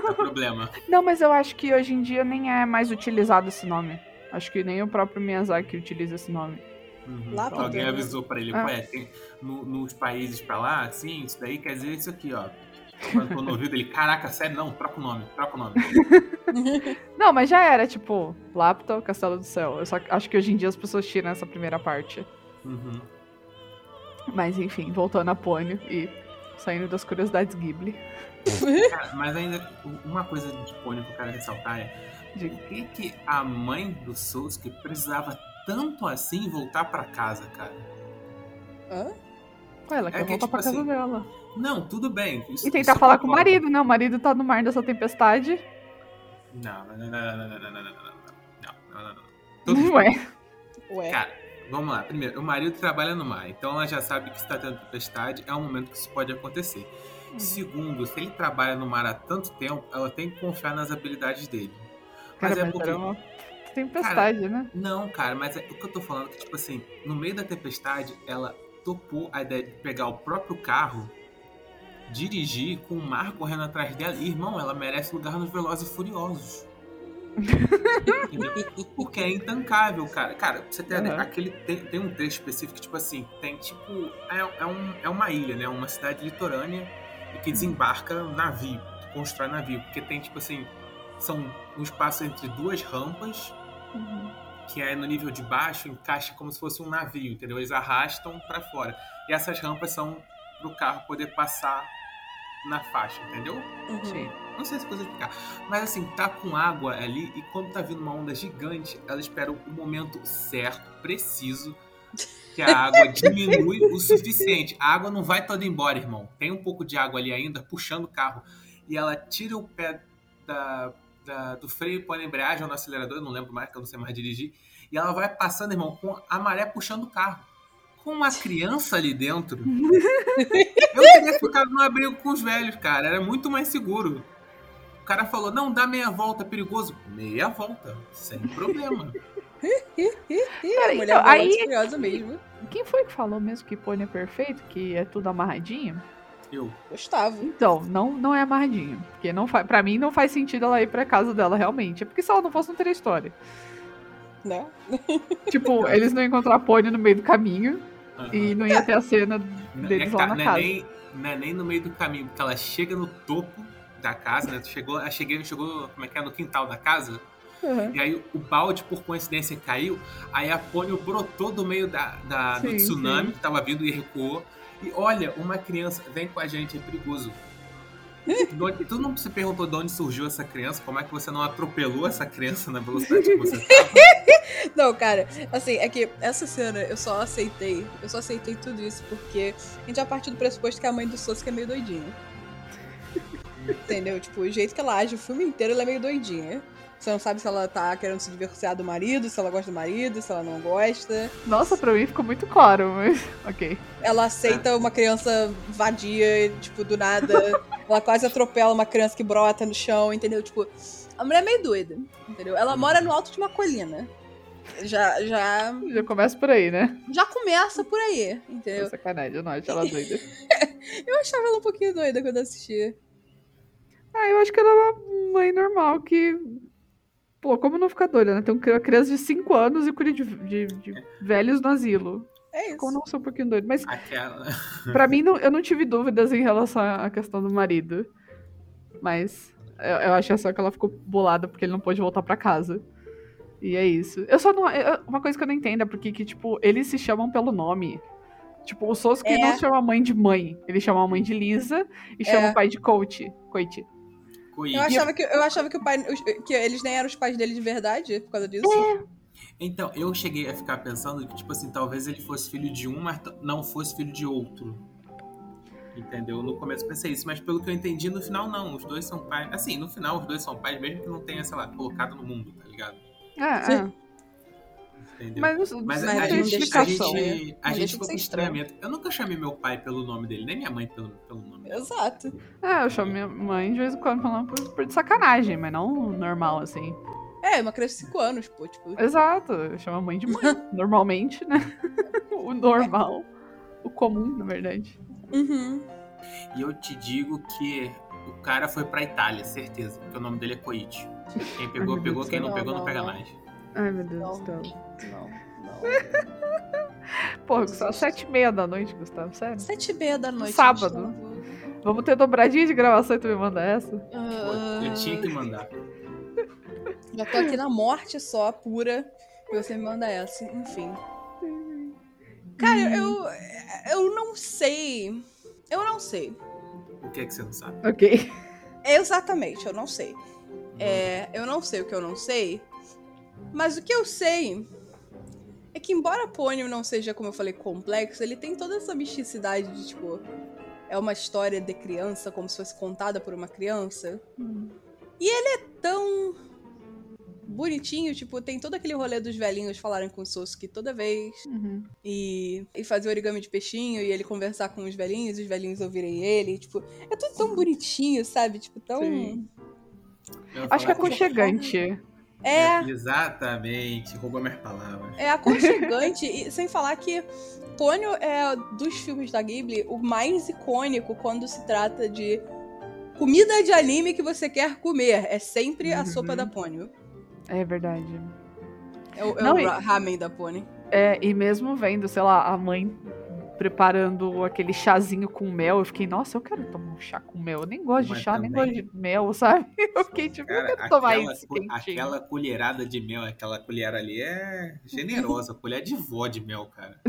é problema. Não, mas eu acho que hoje em dia nem é mais utilizado esse nome. Acho que nem o próprio Miyazaki utiliza esse nome. Uhum. Lá pra Alguém dentro. avisou pra ele, Ah. ué, tem, no- nos países pra lá, assim, isso daí quer dizer isso aqui, ó. Quando tô no ouvido ele, caraca, sério, não, troca o nome, troca o nome. Não, mas já era, tipo, Lapta, Castelo do Céu. Eu só acho que hoje em dia as pessoas tiram essa primeira parte. Uhum. Mas enfim, voltando a Pônio e saindo das curiosidades Ghibli. Cara, mas ainda, uma coisa de pônei que eu quero ressaltar é De- por que, que a mãe do Sousuke precisava tanto assim voltar pra casa, cara? Hã? Ué, ela É quer que, voltar tipo pra casa assim, dela. Não, tudo bem. Isso, E tentar falar com o marido, né? O marido tá no mar dessa tempestade. Não, não, não, não, não, não, não, não, não, não, não, não, não, não. Tudo Não é. Ué. Cara, vamos lá. Primeiro, o marido trabalha no mar, então ela já sabe que se está tendo tempestade, é um momento que isso pode acontecer. Uhum. Segundo, se ele trabalha no mar há tanto tempo, ela tem que confiar nas habilidades dele. Cara, Mas é porque. era uma tempestade, né? Não, cara, mas é o que eu tô falando é que, tipo assim, no meio da tempestade, ela topou a ideia de pegar o próprio carro, dirigir com o mar correndo atrás dela. E, irmão, ela merece lugar nos Velozes e Furiosos. Porque é intancável, cara. Cara, você ter Uhum. aquele tem, tem um trecho específico que, tipo assim, tem tipo. É, é, um, é uma ilha, né? Uma cidade litorânea e que desembarca navio, constrói navio. Porque tem, tipo assim, são um espaço entre duas rampas, Uhum. que é no nível de baixo, encaixa como se fosse um navio, entendeu? Eles arrastam pra fora. E essas rampas são pro carro poder passar na faixa, entendeu? Uhum. Sim. Não sei se eu consigo explicar. Mas assim, tá com água ali e quando tá vindo uma onda gigante, ela espera o momento certo, preciso, que a água diminui o suficiente. A água não vai toda embora, irmão. Tem um pouco de água ali ainda, puxando o carro. E ela tira o pé da, da- do freio põe na embreagem ou no acelerador, eu não lembro mais, que eu não sei mais dirigir. E ela vai passando, irmão, com a maré puxando o carro. Com uma criança ali dentro. Eu teria ficado no abrigo com os velhos, cara. Era muito mais seguro. O cara falou, não, dá meia volta, é perigoso. Meia volta, sem problema. Cara, mulher então, aí... aí- curiosa mesmo. Quem foi que falou mesmo que pônei é perfeito? Que é tudo amarradinho? Eu. Gustavo. Então, não, não é amarradinho. Porque não fa... pra mim não faz sentido ela ir pra casa dela realmente. É porque se ela não fosse, não teria história. Né? Tipo, eles não encontrar pônei no meio do caminho Aham. e não ia ter a cena Não é deles que lá tá- na não, é casa. nem, não é nem no meio do caminho, porque ela chega no topo da casa, né? Chegou, ela cheguei, chegou, como é que é, no quintal da casa, Uhum. e aí o balde, por coincidência, caiu, aí a pônei brotou do meio da, da- do Sim, tsunami sim. que tava vindo e recuou. E olha, uma criança, vem com a gente, é perigoso. Onde- Tu não se perguntou de onde surgiu essa criança? Como é que você não atropelou essa criança na velocidade que você estava? Não, cara, assim, é que essa cena eu só aceitei. Eu só aceitei tudo isso porque a gente já partiu do pressuposto que a mãe do Sasuke é meio doidinha. Entendeu? Tipo, o jeito que ela age o filme inteiro, ela é meio doidinha. Você não sabe se ela tá querendo se divorciar do marido, se ela gosta do marido, se ela não gosta. Nossa, pra mim ficou muito claro, mas. Ok. Ela aceita uma criança vadia, tipo, do nada. ela quase atropela uma criança que brota no chão, entendeu? Tipo, a mulher é meio doida, entendeu? Ela mora no alto de uma colina. Já, já, Já começa por aí, né? já começa por aí, entendeu? É sacanagem, eu não acho ela doida. Eu achava ela um pouquinho doida quando eu assisti. Ah, eu acho que ela é uma mãe normal que. Pô, como não ficar doida, né? Tem uma criança de 5 anos e cuida de, de- de velhos no asilo. É isso. Como não sou um pouquinho doido. Mas Aquela. pra mim, não- eu não tive dúvidas em relação à questão do marido. Mas eu, eu achei só que ela ficou bolada porque ele não pôde voltar pra casa. E é isso. Eu só não. eu- uma coisa que eu não entendo é porque, que, tipo, eles se chamam pelo nome. Tipo, o Sasuke É. não chama a mãe de mãe. Ele chama a mãe de Lisa e chama É. o pai de Coach. Coit. Coelho. Eu achava, que, eu achava que, o pai, que eles nem eram os pais dele de verdade por causa disso. Então, eu cheguei a ficar pensando que, tipo assim, talvez ele fosse filho de um, mas não fosse filho de outro. Entendeu? No começo eu pensei isso, mas pelo que eu entendi, no final não. Os dois são pais. Assim, no final os dois são pais, mesmo que não tenha, sei lá, colocado no mundo, tá ligado? Ah, Sim. ah. Entendeu? Mas, Mas a, a gente, a né? gente, a gente deixa de ficou com estranhamento. Eu nunca chamei meu pai pelo nome dele, nem minha mãe pelo, pelo nome dela. Exato. Ah, eu chamo minha mãe de vez em quando falando por, por sacanagem, mas não normal, assim. É, uma criança de 5 anos, pô. Tipo, Exato, eu chamo a mãe de mãe, normalmente, né? o normal. O comum, na verdade. uhum. E eu te digo que o cara foi pra Itália, certeza, porque o nome dele é Coit. Quem pegou, pegou, quem não pegou, não Não, pega mais. Ai, meu Deus Não. do céu. Não, não. Pô, Gustavo, sete e meia da noite, Gustavo, sério? Sete e meia da noite. Sábado. Gustavo. Vamos ter dobradinha de gravação e tu me manda essa? Ah, Eu tinha que mandar. Já tô aqui na morte só, pura. E você me manda essa. Enfim. Cara, eu. Eu não sei. Eu não sei. O que é que você não sabe? Ok. Exatamente, eu não sei. É, eu não sei o que eu não sei. Mas o que eu sei é que, embora Pônio não seja, como eu falei, complexo, ele tem toda essa misticidade de, tipo, é uma história de criança, como se fosse contada por uma criança. E ele é tão bonitinho, tipo, tem todo aquele rolê dos velhinhos falarem com o Sosuke toda vez. Uhum. E, e fazer origami de peixinho e ele conversar com os velhinhos e os velhinhos ouvirem ele. Tipo, é tudo tão bonitinho, sabe? Tipo, tão. Acho que é aconchegante. É, Exatamente, roubou minhas palavras. é aconchegante. e sem falar que Ponyo é dos filmes da Ghibli o mais icônico quando se trata de comida de anime que você quer comer. É sempre a Uhum. sopa da Ponyo. É verdade. É o, é Não, o e- ra- ramen da Ponyo. É, e mesmo vendo, sei lá, a mãe preparando aquele chazinho com mel, eu fiquei, nossa, eu quero tomar um chá com mel. Eu nem gosto de Mas chá, nem também- gosto de mel, sabe? Eu fiquei tipo, eu Cara, quero tomar aquela, isso quentinho. aquela colherada de mel, aquela colher ali é generosa, colher de vó de mel, cara.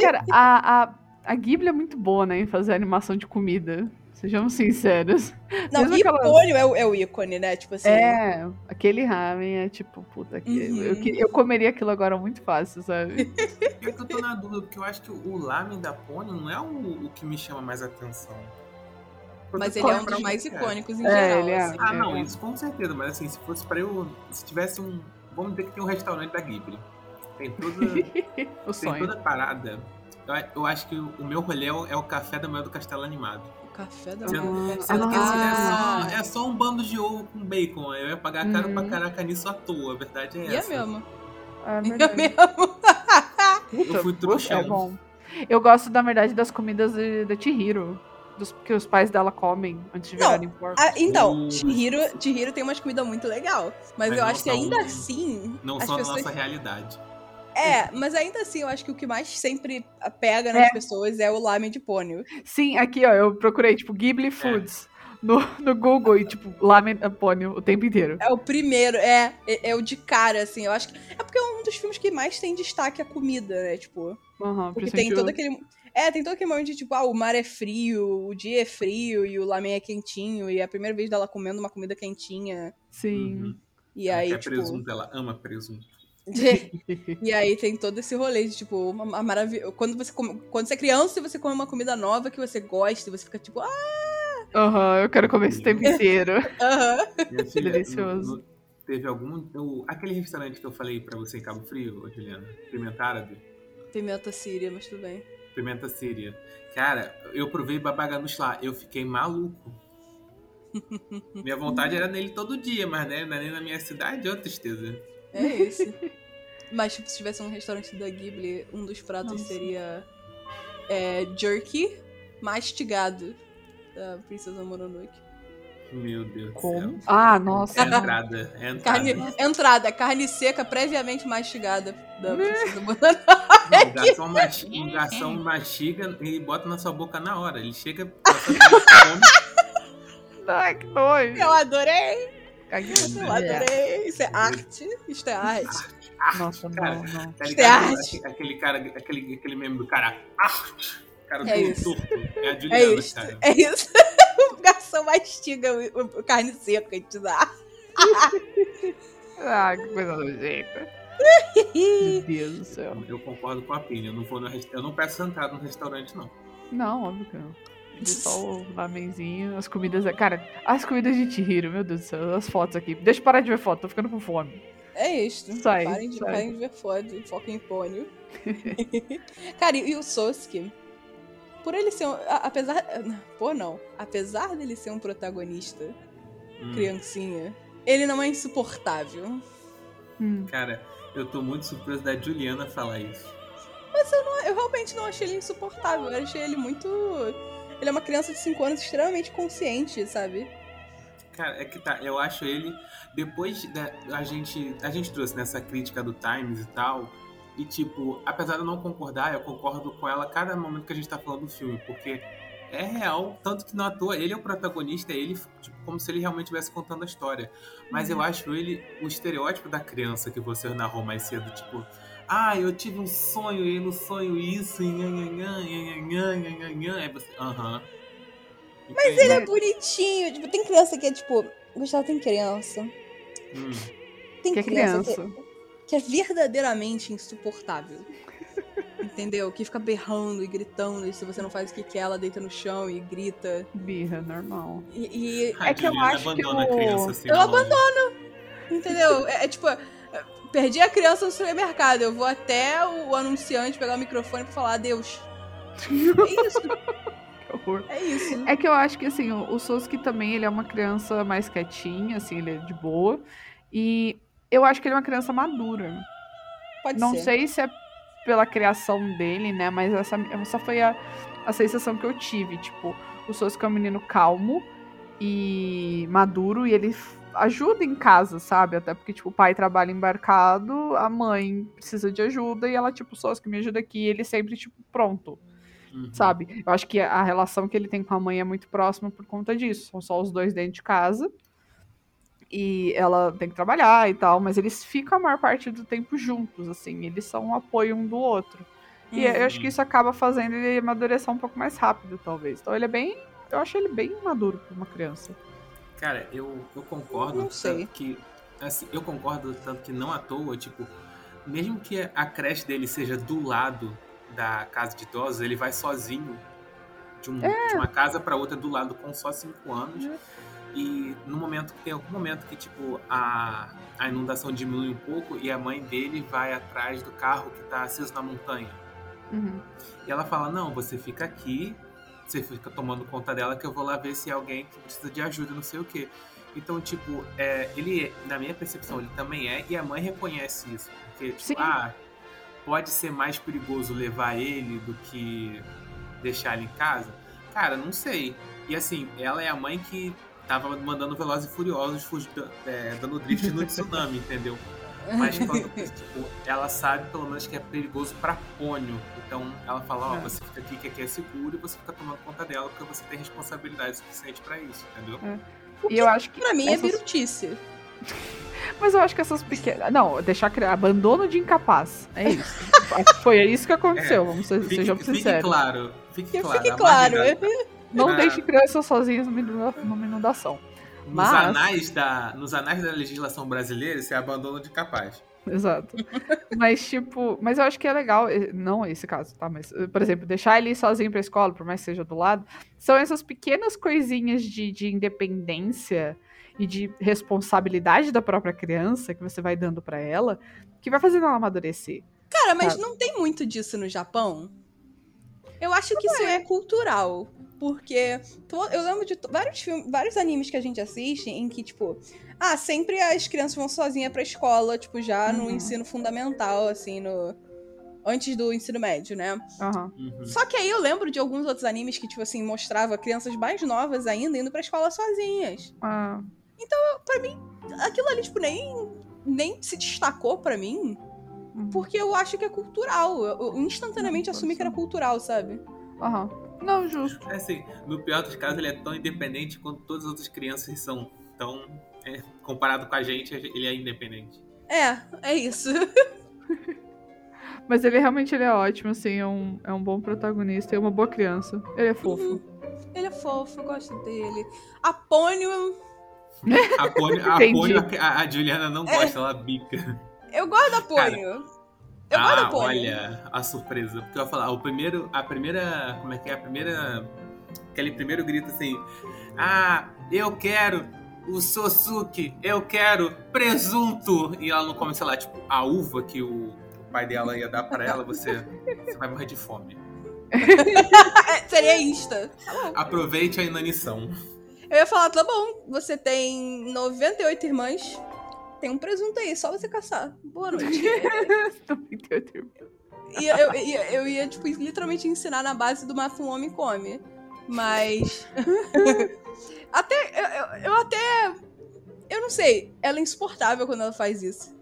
Cara, a, a, a Ghibli é muito boa, né, em fazer animação de comida. Sejamos sinceros. Não, Mesmo e Ponyo é, o- é o ícone, né? Tipo assim. É, aquele ramen é tipo, puta, que, Uhum. eu, eu comeria aquilo agora muito fácil, sabe? É que eu tô na dúvida, porque eu acho que o lamen da Pony não é o, o que me chama mais atenção. Porque Mas ele é um dos mais cara. icônicos em É, geral. ele é. assim. Ah, não, É. isso com certeza, mas assim, se fosse pra eu. Se tivesse um. Vamos dizer que tem um restaurante da Ghibli. Tem toda, o tem sonho. toda a parada. Eu, eu acho que o, meu rolê é o, é o café da manhã do Castelo Animado. Café da manhã. assim, Ah. é, só, é só um bando de ovo com bacon. Eu ia pagar caro Uhum. pra caraca nisso à toa. A verdade é E é essa. mesmo. É E é verdade. mesmo. Puta, fui é trouxão. bom. Eu gosto, na verdade, das comidas da Chihiro. Dos que os pais dela comem antes de Não, virarem porcos. Ah, então, Uh, Chihiro, Chihiro tem umas comidas muito legal. Mas, Mas eu acho que ainda assim. Não as só pessoas... na nossa realidade. É, mas ainda assim, eu acho que o que mais sempre pega nas É. pessoas é o lamen de pônei. Sim, aqui, ó, eu procurei, tipo, Ghibli Foods no, no Google e, tipo, Lamen Pônei o tempo inteiro. É o primeiro, é, é, é o de cara, assim. Eu acho que. É porque é um dos filmes que mais tem destaque a comida, né? Tipo. Aham, Porque tem todo aquele. É, tem todo aquele momento de tipo, ah, o mar é frio, o dia é frio e o lamen é quentinho. E é a primeira vez dela comendo uma comida quentinha. Sim. Uhum. E ela aí, quer tipo. presunto, ela ama presunto. e aí tem todo esse rolê de, tipo, uma, maravilha. Quando você, come- quando você é criança e você come uma comida nova que você gosta, e você fica tipo, ah, Aham, eu quero comer esse tempo inteiro. aham. Filha, Delicioso. no- no- teve algum. o- aquele restaurante que eu falei pra você em Cabo Frio, Juliana? Pimenta árabe? Pimenta síria, mas tudo bem. Pimenta síria. Cara, eu provei babaganus lá. Eu fiquei maluco. Minha vontade era nele todo dia, mas né, é nem na minha cidade, ó, tristeza. É isso. Mas, tipo, se tivesse um restaurante da Ghibli, um dos pratos Nossa. seria é, jerky mastigado da Princesa Mononoke. Meu Deus Como? céu. Ah, É nossa. entrada, é entrada. Carne, entrada, carne seca previamente mastigada da Princesa Mononoke. Não, o garçom, mastiga, o garçom mastiga e bota na sua boca na hora. Ele chega, come, Ai, que nojo. Eu adorei! Caguei. Eu adorei! Isso é arte. Isso é arte. Nossa, Cara, não, não. Tá Isso ligado? é arte. Aque- Aquele cara, aquele, aquele meme do cara. Arte! Cara É todo isso. É a É Juliana, isso. cara. É isso. o garçom mastiga o, o- carne seca e te dá. Ah, que coisa nojenta. Meu Deus do céu. Eu concordo com a Pini. Eu não, vou no eu não peço entrada no restaurante, não. Não, óbvio que não. Pedir Só o lamenzinho, as comidas. Cara, as comidas de Chihiro, meu Deus do céu, as fotos aqui. Deixa eu parar de ver foto, tô ficando com fome. É isso. Sai, parem, de, sai. parem de ver foda. Foca em pônei. Cara, e, e o Sosuke? Por ele ser um. a- Apesar. Pô, não. Apesar dele ser um protagonista, Hum. criancinha, ele não é insuportável. Hum. Cara, eu tô muito surpreso da Juliana falar isso. Eu realmente não achei ele insuportável. Eu achei ele muito. Ele é uma criança de 5 anos extremamente consciente, sabe? Cara, é que tá, eu acho ele. Depois da a gente. A gente trouxe nessa crítica do Times e tal. E tipo, apesar de eu não concordar, eu concordo com ela a cada momento que a gente tá falando do filme, porque é real, tanto que não à toa, ele é o protagonista, é ele, tipo, como se ele realmente estivesse contando a história. Mas eu acho ele o estereótipo da criança que você narrou mais cedo, tipo, ah, eu tive um sonho e no sonho isso, e nhanhanhã, nhanhanhã, nhanhanhã. Aí você, aham. Mas Ele é bonitinho. Tipo, tem criança que é tipo. Gustavo tem criança. Hum. Tem Que é criança, criança. Que, que é verdadeiramente insuportável. Entendeu? Que fica berrando e gritando, e se você não faz o que quer, ela deita no chão e grita. Birra, normal. E, e- A É que eu acho que a criança assim. Eu loja. entendeu? É, é tipo, perdi a criança no supermercado, eu vou até o anunciante pegar o microfone pra falar adeus. É isso, Que horror. é isso. É que eu acho que, assim, o, o Sosuke também, ele é uma criança mais quietinha, assim, ele é de boa. E eu acho que ele é uma criança madura. Pode Não ser. sei se é pela criação dele, né? Mas essa, essa foi a, a sensação que eu tive. Tipo, o Sosuke é um menino calmo e maduro e ele ajuda em casa, sabe? Até porque, tipo, o pai trabalha embarcado, a mãe precisa de ajuda e ela, tipo, Sosuke, me ajuda aqui. E ele sempre, tipo, pronto, Uhum. sabe? Eu acho que a relação que ele tem com a mãe é muito próxima por conta disso. São só os dois dentro de casa. E ela tem que trabalhar e tal, mas eles ficam a maior parte do tempo juntos, assim. Eles são um apoio um do outro. E eu acho que isso acaba fazendo ele amadurecer um pouco mais rápido, talvez. Então ele é bem. Eu acho ele bem maduro pra uma criança. Cara, eu, eu concordo Não sei. tanto que. Assim, eu concordo tanto que não à toa, tipo, mesmo que a creche dele seja do lado da casa de idosos, ele vai sozinho de, um- de uma casa pra outra do lado com só cinco anos. E no momento tem algum momento que, tipo, a, a inundação diminui um pouco e a mãe dele vai atrás do carro que tá aceso na montanha. Uhum. E ela fala: Não, você fica aqui, você fica tomando conta dela, que eu vou lá ver se é alguém que precisa de ajuda, não sei o quê. Então, tipo, é, ele, na minha percepção, ele também é, e a mãe reconhece isso. Porque, tipo, ah, pode ser mais perigoso levar ele do que deixar ele em casa? Cara, não sei. E assim, ela é a mãe que tava mandando Velozes e Furiosos é, dando drift no tsunami, entendeu? Mas quando, tipo, ela sabe pelo menos que é perigoso pra pônio. Então ela fala, ó, É. você fica aqui que aqui é seguro e você fica tomando conta dela porque você tem responsabilidade suficiente pra isso, entendeu? E eu acho que. Pra mim é essas- birutice. Mas eu acho que essas pequenas. Não, deixar criar. Abandono de incapaz. É isso. Foi isso que aconteceu, vamos ser, Fique, sejamos fique sinceros. claro, fique Que claro. fique claro. Não Ah. deixe crianças sozinhas numa inunda- inundação. Nos, Mas- anais da, nos anais da legislação brasileira, isso é abandono de capaz. Exato. Mas, tipo, mas eu acho que é legal, não esse caso, tá? Mas, por exemplo, deixar ele ir sozinho pra escola, por mais que seja do lado, são essas pequenas coisinhas de, de independência e de responsabilidade da própria criança que você vai dando pra ela, que vai fazendo ela amadurecer. Cara, mas Sabe? não tem muito disso no Japão? Eu acho que isso é cultural. Porque eu lembro de vários filmes, vários animes que a gente assiste em que, tipo, ah, sempre as crianças vão sozinhas pra escola, tipo, já no Uhum. ensino fundamental, assim, no. Antes do ensino médio, né? Aham. Uhum. Só que aí eu lembro de alguns outros animes que, tipo assim, mostrava crianças mais novas ainda indo pra escola sozinhas. Ah, Aquilo ali, tipo, nem, nem se destacou pra mim, uhum. porque eu acho que é cultural. Eu, eu instantaneamente Hum, assumi que era cultural, sabe? Aham. Não, justo. É assim, no pior dos casos, ele é tão independente quanto todas as outras crianças são. Então, é, comparado com a gente, ele é independente. É, é isso. Mas ele realmente ele é ótimo, assim, é um, é um bom protagonista e é uma boa criança. Ele é fofo. Ele é fofo, eu gosto dele. Apônio, A Pônio, a, a, a Juliana não gosta, ela bica. eu gosto da Apônio. Eu ah, Apônio. olha a surpresa. Porque eu ia falar, o primeiro, a primeira. Como é que é? A primeira. Aquele primeiro grito assim: Ah, eu quero o Sosuke, eu quero presunto. E ela não come, sei lá, tipo, a uva que o, pai dela ia dar pra ela, você, você vai morrer de fome. Seria Insta. Aproveite a inanição. Eu ia falar, tá bom, você tem 98 irmãs, tem um presunto aí, só você caçar. Boa noite. E eu, eu, ia- eu ia, tipo, literalmente ensinar na base do mata um homem come. Mas. até. Eu, eu- eu até. Eu não sei. Ela é insuportável quando ela faz isso.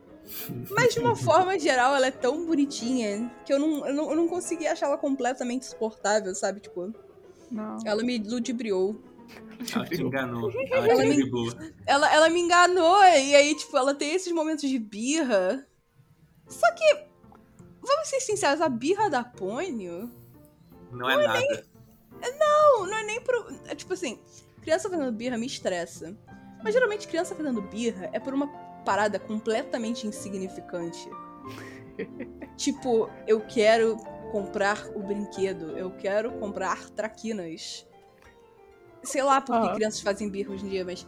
Mas de uma forma geral, ela é tão bonitinha que eu não, eu não, eu não consegui achar ela completamente insuportável, sabe? Tipo, Não. ela me ludibriou. Ela te enganou. Ela Ela te me-. Ela, ela me enganou, e aí, tipo, ela tem esses momentos de birra. Só que, vamos ser sinceros, a birra da Pônio Não é nada. Não, não é nem pro. É tipo assim, criança fazendo birra me estressa. Mas geralmente criança fazendo birra é por uma parada completamente insignificante. tipo, eu quero comprar o brinquedo, eu quero comprar traquinas. Sei lá por que Aham. crianças fazem birra hoje em dia, mas.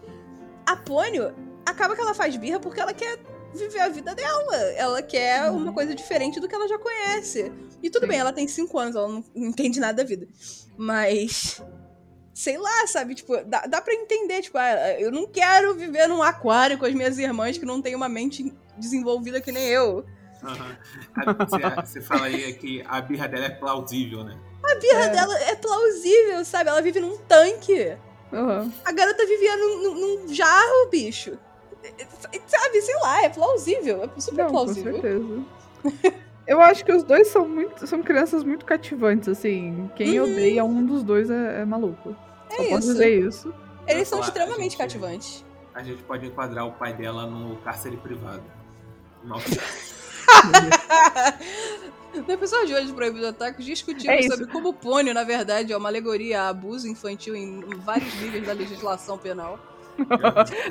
A Pônio acaba que ela faz birra porque ela quer viver a vida dela. Ela quer uma coisa diferente do que ela já conhece. E tudo Sim. bem, ela tem 5 anos, ela não entende nada da vida. Mas. Sei lá, sabe? Tipo, dá, dá pra entender. Tipo, ah, eu não quero viver num aquário com as minhas irmãs que não têm uma mente desenvolvida que nem eu. Aham. A- Você, você fala aí que a birra dela é plausível, né? A birra É. dela é plausível, sabe? Ela vive num tanque. Aham. A garota vivia num, num- num jarro, bicho. Sabe, sei lá, é plausível. É super Não, com plausível. certeza. Eu acho que os dois são muito. São crianças muito cativantes, assim. Quem Uhum. odeia um dos dois é, é maluco. É Só posso isso. dizer isso. Eles são falar, extremamente a gente- cativantes. A gente pode enquadrar o pai dela no cárcere privado. Nossa. No episódio de hoje de Proibido Ataques, discutimos É sobre como o pônio, na verdade, é uma alegoria a abuso infantil em vários níveis da legislação penal.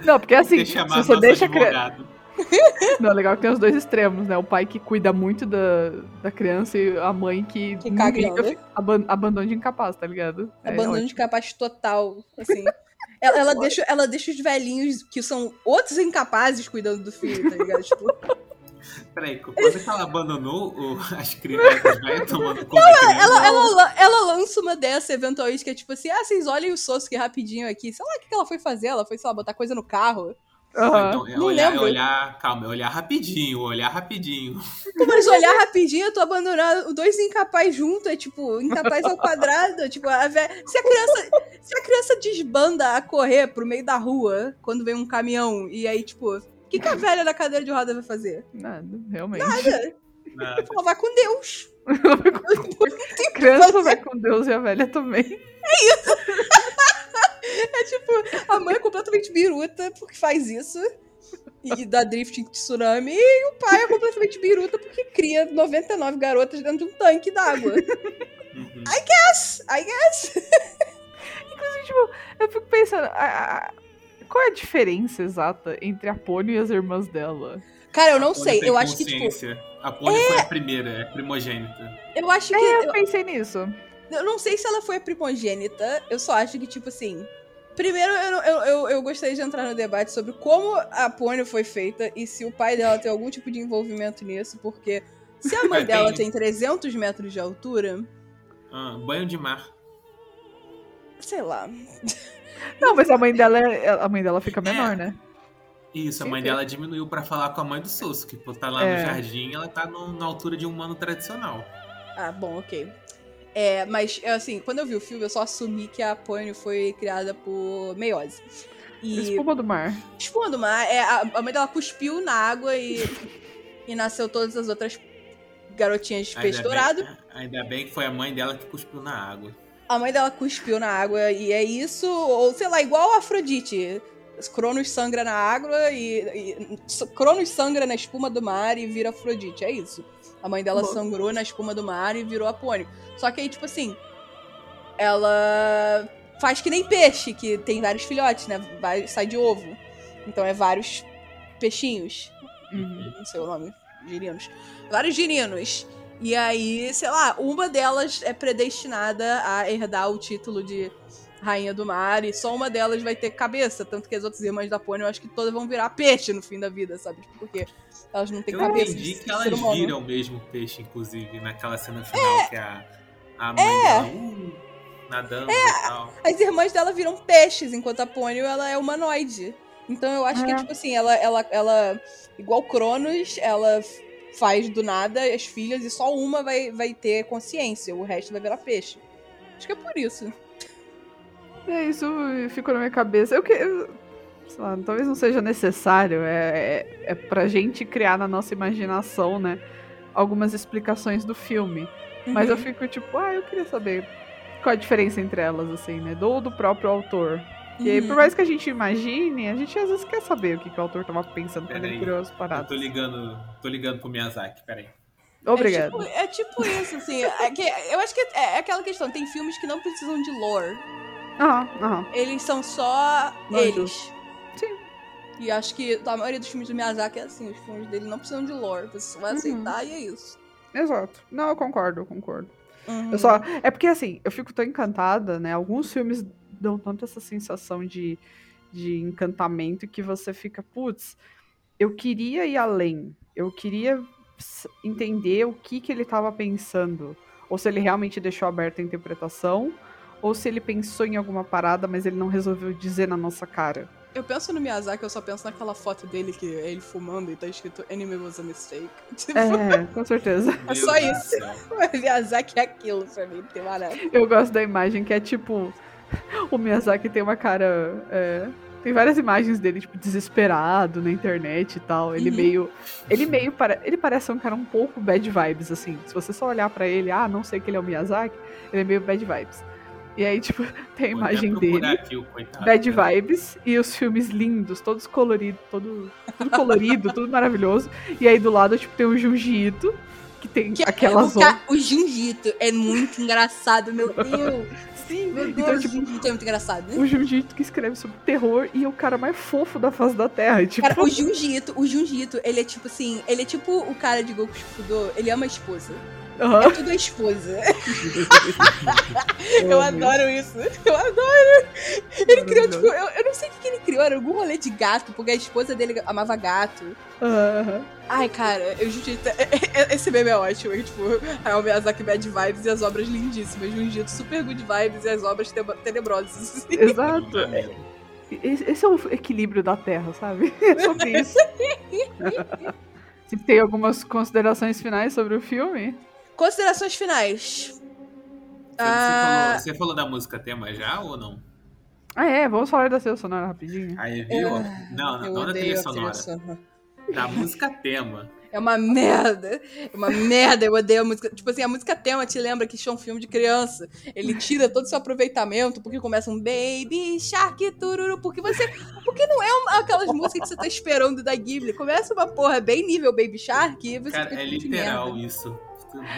Não, porque assim, Ter se você deixa a criança. Não, legal que tem os dois extremos, né? O pai que cuida muito da, da criança e a mãe que, Que caga fica aban abandono de incapaz, tá ligado? É Abandono ótimo. de capaz total, assim. ela, ela deixa, ela deixa os velhinhos que são outros incapazes cuidando do filho, tá ligado? Tipo, Peraí, quando é que ela abandonou o- as crianças vai tomando conta da criança? ela, ela, la- ela lança uma dessa eventualmente que é tipo assim: ah, vocês olhem o Sosuke rapidinho aqui. Sei lá o que ela foi fazer. Ela foi, sei lá, botar coisa no carro. Ou Aham. então, é olhar, é olhar, calma, é olhar rapidinho, olhar rapidinho. Mas olhar rapidinho, eu tô abandonando. Os dois incapazes juntos, é tipo, incapaz ao quadrado. Tipo, a vé- se, a criança, se a criança desbanda a correr pro meio da rua quando vem um caminhão, e aí, tipo, o que, que a velha da cadeira de roda vai fazer? Nada, realmente. Nada. Nada. Ela vai com Deus. Criança vai com Deus e a velha também. É tipo, a mãe é completamente biruta porque faz isso. E dá drift em tsunami. E o pai é completamente biruta porque cria 99 garotas dentro de um tanque d'água. Uhum. Yes, I guess. Tipo, eu fico pensando, a- a- qual é a diferença exata entre a Pônio e as irmãs dela? Cara, eu não A Pony sei. tem Eu acho que, tipo. A Pony foi a primeira, é primogênita. eu acho que. É, eu eu- pensei nisso. Eu não sei se ela foi a primogênita, eu só acho que, tipo assim. Primeiro, eu, eu, eu, eu gostaria de entrar no debate sobre como a Pônio foi feita e se o pai dela tem algum tipo de envolvimento nisso, porque se a mãe dela tem 300 metros de altura, Ah, banho de mar. sei lá. Não, mas a mãe dela, é- a mãe dela fica menor, né? Isso, a mãe dela diminuiu pra falar com a mãe do Sasuke. Pô, tá lá É. no jardim, ela tá no- na altura de um humano tradicional. Ah, bom, ok. É, mas, assim, quando eu vi o filme, eu só assumi que a Pônio foi criada por meiose. E Espuma do mar. espuma do mar, é, a, a mãe dela cuspiu na água e, e nasceu todas as outras garotinhas de peixe Ainda dourado. bem, ainda bem que foi a mãe dela que cuspiu na água. A mãe dela cuspiu na água e é isso, ou sei lá, igual a Afrodite. Cronos sangra na água e, e Cronos sangra na espuma do mar e vira Afrodite, é isso. A mãe dela Bom. sangrou na espuma do mar e virou Apônio. Só que aí, tipo assim, ela faz que nem peixe, que tem vários filhotes, né? Vai, sai de ovo. Então é vários peixinhos. Uhum. Não sei o nome. Girinos. Vários girinos. E aí, sei lá, uma delas é predestinada a herdar o título de Rainha do Mar, e só uma delas vai ter cabeça. Tanto que as outras irmãs da Pônei, eu acho que todas vão virar peixe no fim da vida, sabe? Tipo, Porque elas não têm Eu cabeça. entendi de que elas humano. viram mesmo peixe, inclusive, naquela cena final que a, a mãe dela uh, nadando e tal. As irmãs dela viram peixes, enquanto a Pônio, ela é humanoide. Então eu acho que, É. tipo assim, ela, ela, ela igual Cronos, ela faz do nada as filhas e só uma vai, vai ter consciência, o resto vai virar peixe. Acho que é por isso. É, isso ficou na minha cabeça. Eu que. eu- sei lá, talvez não seja necessário. É, é, é pra gente criar na nossa imaginação, né? Algumas explicações do filme. Mas eu Uhum. fico tipo, ah, eu queria saber qual a diferença entre elas, assim, né? Do, do próprio autor. E aí, Uhum. por mais que a gente imagine, a gente às vezes quer saber o que, que o autor tava pensando quando ele criou as Eu paradas. tô ligando, tô ligando pro Miyazaki, peraí. Obrigado. É tipo, é tipo isso, assim. é que- eu acho que é, é aquela questão. Tem filmes que não precisam de lore. Aham, aham. Eles são só eles. Sim. E acho que a maioria dos filmes do Miyazaki é assim. Os filmes dele não precisam de lore. Você só vai Uhum. aceitar e é isso. Exato. Não, eu concordo, eu concordo. Uhum. Eu só. É porque assim, eu fico tão encantada, né? Alguns filmes dão tanto essa sensação de, de encantamento que você fica, putz, eu queria ir além. Eu queria entender o que, que ele tava pensando. Ou se ele realmente deixou aberta a interpretação. Ou se ele pensou em alguma parada, mas ele não resolveu dizer na nossa cara. Eu penso no Miyazaki, eu só penso naquela foto dele que é ele fumando e tá escrito Anime was a mistake. Tipo, É, com certeza. É só isso. céu. Miyazaki é aquilo pra mim, tem maravilha. Eu gosto da imagem que é tipo. O Miyazaki tem uma cara. é, tem várias imagens dele, tipo, desesperado na internet e tal. Ele Uhum. meio. Ele meio. Pare, ele parece um cara um pouco bad vibes, assim. Se você só olhar pra ele, ah, não sei que ele é o Miyazaki, ele é meio bad vibes. E aí, tipo, tem a imagem dele. aqui coitado, Bad vibes e os filmes lindos, todos coloridos, todo, tudo colorido, tudo maravilhoso. E aí do lado, tipo, tem o Junji Ito, que tem Que é- aquela o, zona. ca- o Junjito é muito engraçado, meu Deus. Sim, Meu Deus, então, o tipo, Junjito é muito engraçado. o Junjito que escreve sobre terror e é o cara mais fofo da face da Terra. e, Tipo, Cara, o Junjito, o Junjito, ele é tipo assim, ele é tipo o cara de Goku Shufudo, ele ama a esposa. Aham. É tudo a esposa. Eu adoro isso. Eu adoro. Ele criou, tipo, eu, eu não sei o que que ele criou, era algum rolê de gato, porque a esposa dele amava gato. Aham. Ai, cara, eu Junjito. Esse meme é ótimo. é, Tipo, Hayao Miyazaki Bad Vibes e as obras lindíssimas. Junjito Super Good Vibes e as obras te- tenebrosas. Exato. Ah, meu. Esse esse é o equilíbrio da Terra, sabe? É sobre isso. Você tem algumas considerações finais sobre o filme? Considerações finais. Você, Ah. falou, você falou da música tema já ou não? Ah, é, vamos falar da trilha sonora rapidinho. Aí, viu? Não, não, Eu não da trilha sonora. sonora. Da música tema. É uma merda. É uma merda. Eu odeio a música. Tipo assim, a música tema te lembra que isso é um filme de criança. Ele tira todo o seu aproveitamento, porque começa um Baby Shark Tururu. Porque você. Porque não é uma- aquelas músicas que você tá esperando da Ghibli. Começa uma porra bem nível Baby Shark e você Cara, fica é tipo, de literal merda. isso.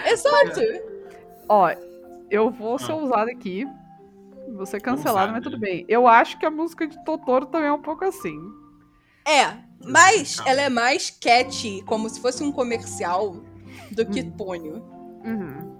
Exato. Ó, eu vou ser Ah. ousado aqui. Vou ser cancelado, mas tudo bem. Eu acho que a música de Totoro também é um pouco assim. É, mas ela é mais catchy, como se fosse um comercial, do que Hum. Pônio. Uhum.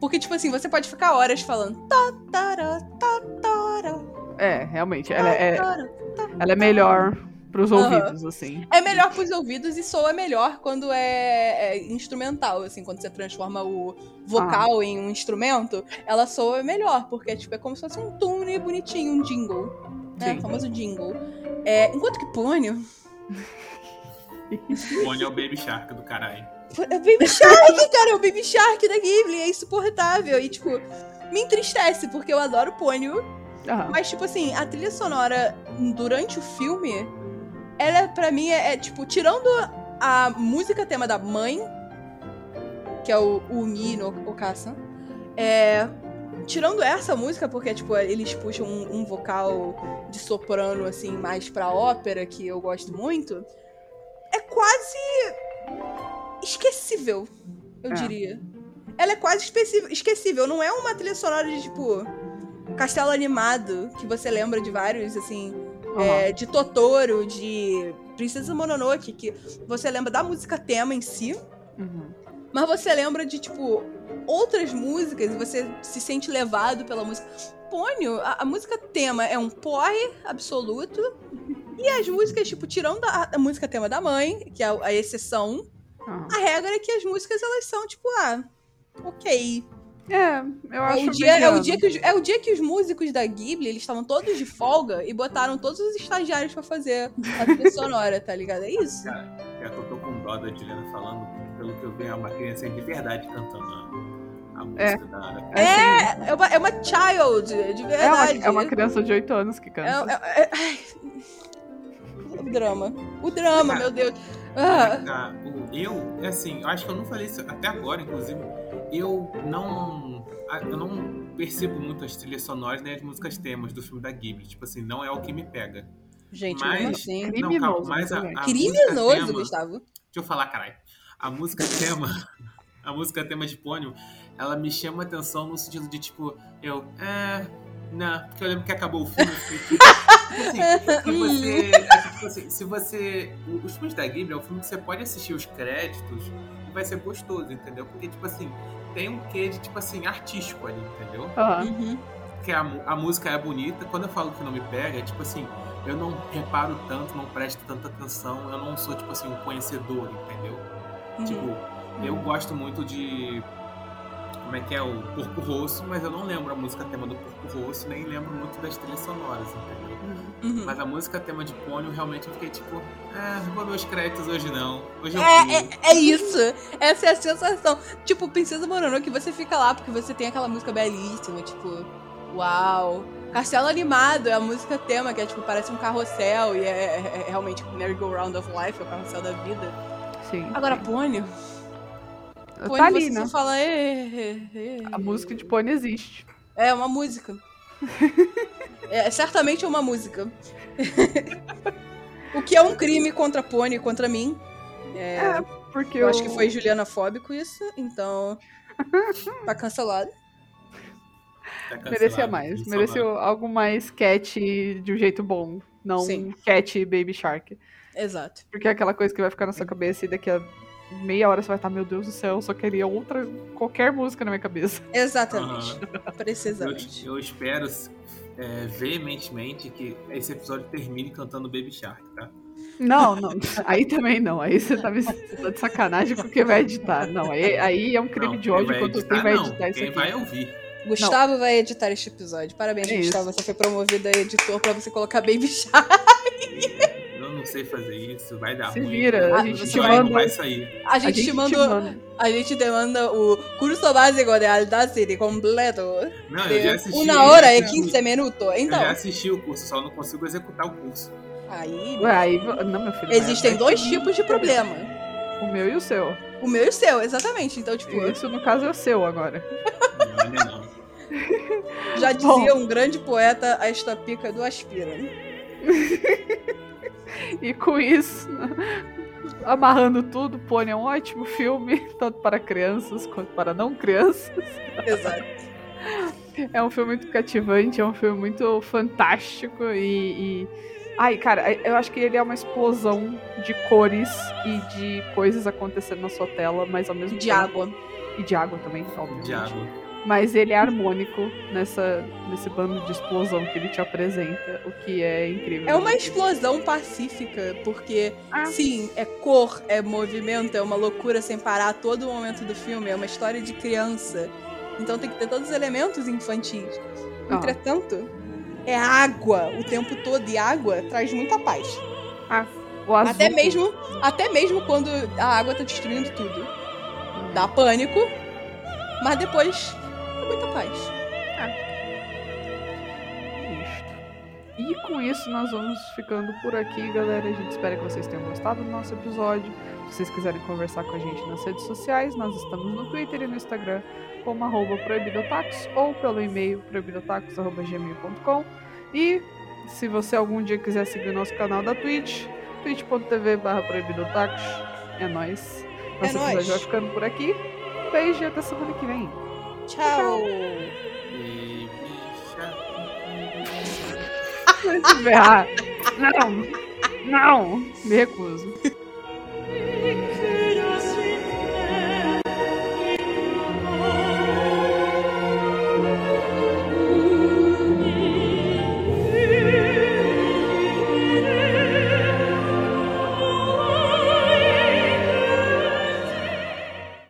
Porque, tipo assim, você pode ficar horas falando. Totoro, Totoro, É, realmente. Ela é, ela é melhor pros Aham. ouvidos, assim. É melhor pros ouvidos e soa melhor quando é, é instrumental, assim, quando você transforma o vocal em um instrumento, ela soa melhor, porque tipo, é como se fosse um tune bonitinho, um jingle. Né? Sim. O famoso jingle. É, enquanto que Pônio. Pônio é o Baby Shark do caralho. É o Baby Shark, cara, é o Baby Shark da Ghibli, é insuportável. E, tipo, me entristece, porque eu adoro Pônio, Aham. Mas, tipo assim, a trilha sonora durante o filme, ela, pra mim, é, é, tipo, tirando a música tema da mãe, que é o Umi no Okasa, é. Tirando essa música, porque, tipo, eles puxam um, um vocal de soprano, assim, mais pra ópera, que eu gosto muito, é quase esquecível, eu É. diria. Ela é quase esquecível, não é uma trilha sonora de, tipo, castelo animado, que você lembra de vários, assim, Aham. é, de Totoro, de Princesa Mononoke, que você lembra da música tema em si, Uhum. mas você lembra de, tipo, outras músicas e você se sente levado pela música. Pônio, a, a música tema é um porre absoluto. E as músicas, tipo, tirando a, a música tema da mãe, que é a, a exceção, Aham. a regra é que as músicas, elas são, tipo, ah, ok. É, eu É acho o, dia, é, o mediano. dia que os, é o dia que os músicos da Ghibli, eles estavam todos de folga e botaram todos os estagiários pra fazer a trilha sonora, tá ligado? É isso. Cara, é que eu tô com dó da Juliana falando, pelo que eu vi, é uma criança de verdade cantando a, a música da, da É. É, é uma, é uma child, de É uma, verdade. é uma criança de 8 anos que canta. É- é- é-. O drama. O drama, meu Deus. Ah, o- eu, é assim, eu acho que eu não falei isso até agora, inclusive. Eu não. Eu não percebo muito as trilhas sonoras nem as músicas temas do filme da Ghibli. Tipo assim, não é o que me pega. gente, Mas- como assim? Não, Criminoso, calma, mas a, a música Criminoso, tema, Gustavo. Deixa eu falar, caralho. A música tema. A música tema de Pônio, ela me chama atenção no sentido de, tipo, eu. É. Não, porque eu lembro que acabou o filme. eu fiquei, tipo, assim, se você. é que, tipo assim, se você. Os filmes da Ghibli é um filme que você pode assistir os créditos e vai ser gostoso, entendeu? Porque, tipo assim, tem um quê de, tipo assim, artístico ali, entendeu? Uhum. que a, a música é bonita. Quando eu falo que não me pega, é tipo assim, eu não reparo tanto, não presto tanta atenção, eu não sou, tipo assim, um conhecedor, entendeu? Uhum. Tipo, eu gosto muito de. Como é que é? O Porco Rosso, mas eu não lembro a música tema do Porco Rosso, nem lembro muito das trilhas sonoras, entendeu? Uhum. Mas a música tema de Pônio, realmente eu fiquei tipo, ah, vou ver os créditos hoje não. Hoje eu É, é, é isso. Essa é a sensação. Tipo, Princesa Mononoke, você fica lá porque você tem aquela música belíssima, tipo, uau. Castelo Animado é a música tema, que é tipo, parece um carrossel e é, é- é realmente o Merry-Go-Round of Life, é o carrossel da vida. Sim. Agora, sim. Pônio, Pônio tá ali, você né? só fala. "É, é, é". A música de Pony existe. É uma música. é certamente é uma música. o que é um crime contra e contra mim. É, É, porque eu acho que foi Juliana Fóbico isso, então. tá cancelado. Tá cancelado, Merecia mais. cancelado. Mereceu algo mais cat de um jeito bom. Não Sim. cat Baby Shark. Exato. Porque é aquela coisa que vai ficar na sua cabeça e daqui a meia hora você vai estar, meu Deus do céu, eu só queria outra, qualquer música na minha cabeça. Exatamente. Eu, Precisamente. eu espero é, veementemente que esse episódio termine cantando Baby Shark, tá? Não, não. Aí também não. Aí você tá, me- você tá de sacanagem com quem vai editar. Não, aí, aí é um crime Não, de ódio quem vai contra editar, quem vai não. editar isso Quem aqui. vai ouvir. Gustavo vai editar este episódio. Parabéns, É isso. Gustavo. Você foi promovido a editor pra você colocar Baby Shark. Eu não sei fazer isso, vai dar Se ruim. vira, a a gente gente te vai, não manda- vai sair. A gente, te mandou. manda. A gente demanda o curso básico de Audacity completo. Não, eu já assisti. Uma eu hora e assisti. 15 minutos. Eu Então, já assisti o curso, só não consigo executar o curso. aí. Ué, aí, não, meu filho. Existem mas- dois tipos de problema. O meu e o seu. O meu e o seu, exatamente. Então, tipo, Isso, no caso, é o seu agora. Não, ainda não. já Bom. dizia um grande poeta, a esta pica do aspira. E com isso, amarrando tudo, Pônei é um ótimo filme, tanto para crianças quanto para não crianças. Exato. É um filme muito cativante, é um filme muito fantástico e. e- Ai, cara, eu acho que ele é uma explosão de cores e de coisas acontecendo na sua tela, mas ao mesmo De tempo. água. E de água também, obviamente. De água. Mas ele é harmônico nessa, nesse bando de explosão que ele te apresenta, o que é incrível. É uma explosão pacífica, porque, Ah. sim, é cor, é movimento, é uma loucura sem parar a todo momento do filme, é uma história de criança. Então tem que ter todos os elementos infantis. Ah. Entretanto, é água o tempo todo, e água traz muita paz. O azul, Até mesmo, até mesmo quando a água tá destruindo tudo. Dá pânico, mas depois muita paz. Isto. E com isso nós vamos ficando por aqui, galera. A gente espera que vocês tenham gostado do nosso episódio. Se vocês quiserem conversar com a gente nas redes sociais, nós estamos no Twitter e no Instagram como arroba proibidotacos ou pelo e-mail proibidotacos.gmail.com E se você algum dia quiser seguir o nosso canal da Twitch, twitch.tv barra proibidotacos. É nóis. Nosso nóis. episódio vai ficando por aqui. Beijo e até semana que vem. Tchau. E se ferrar. Não. Não. Me recuso.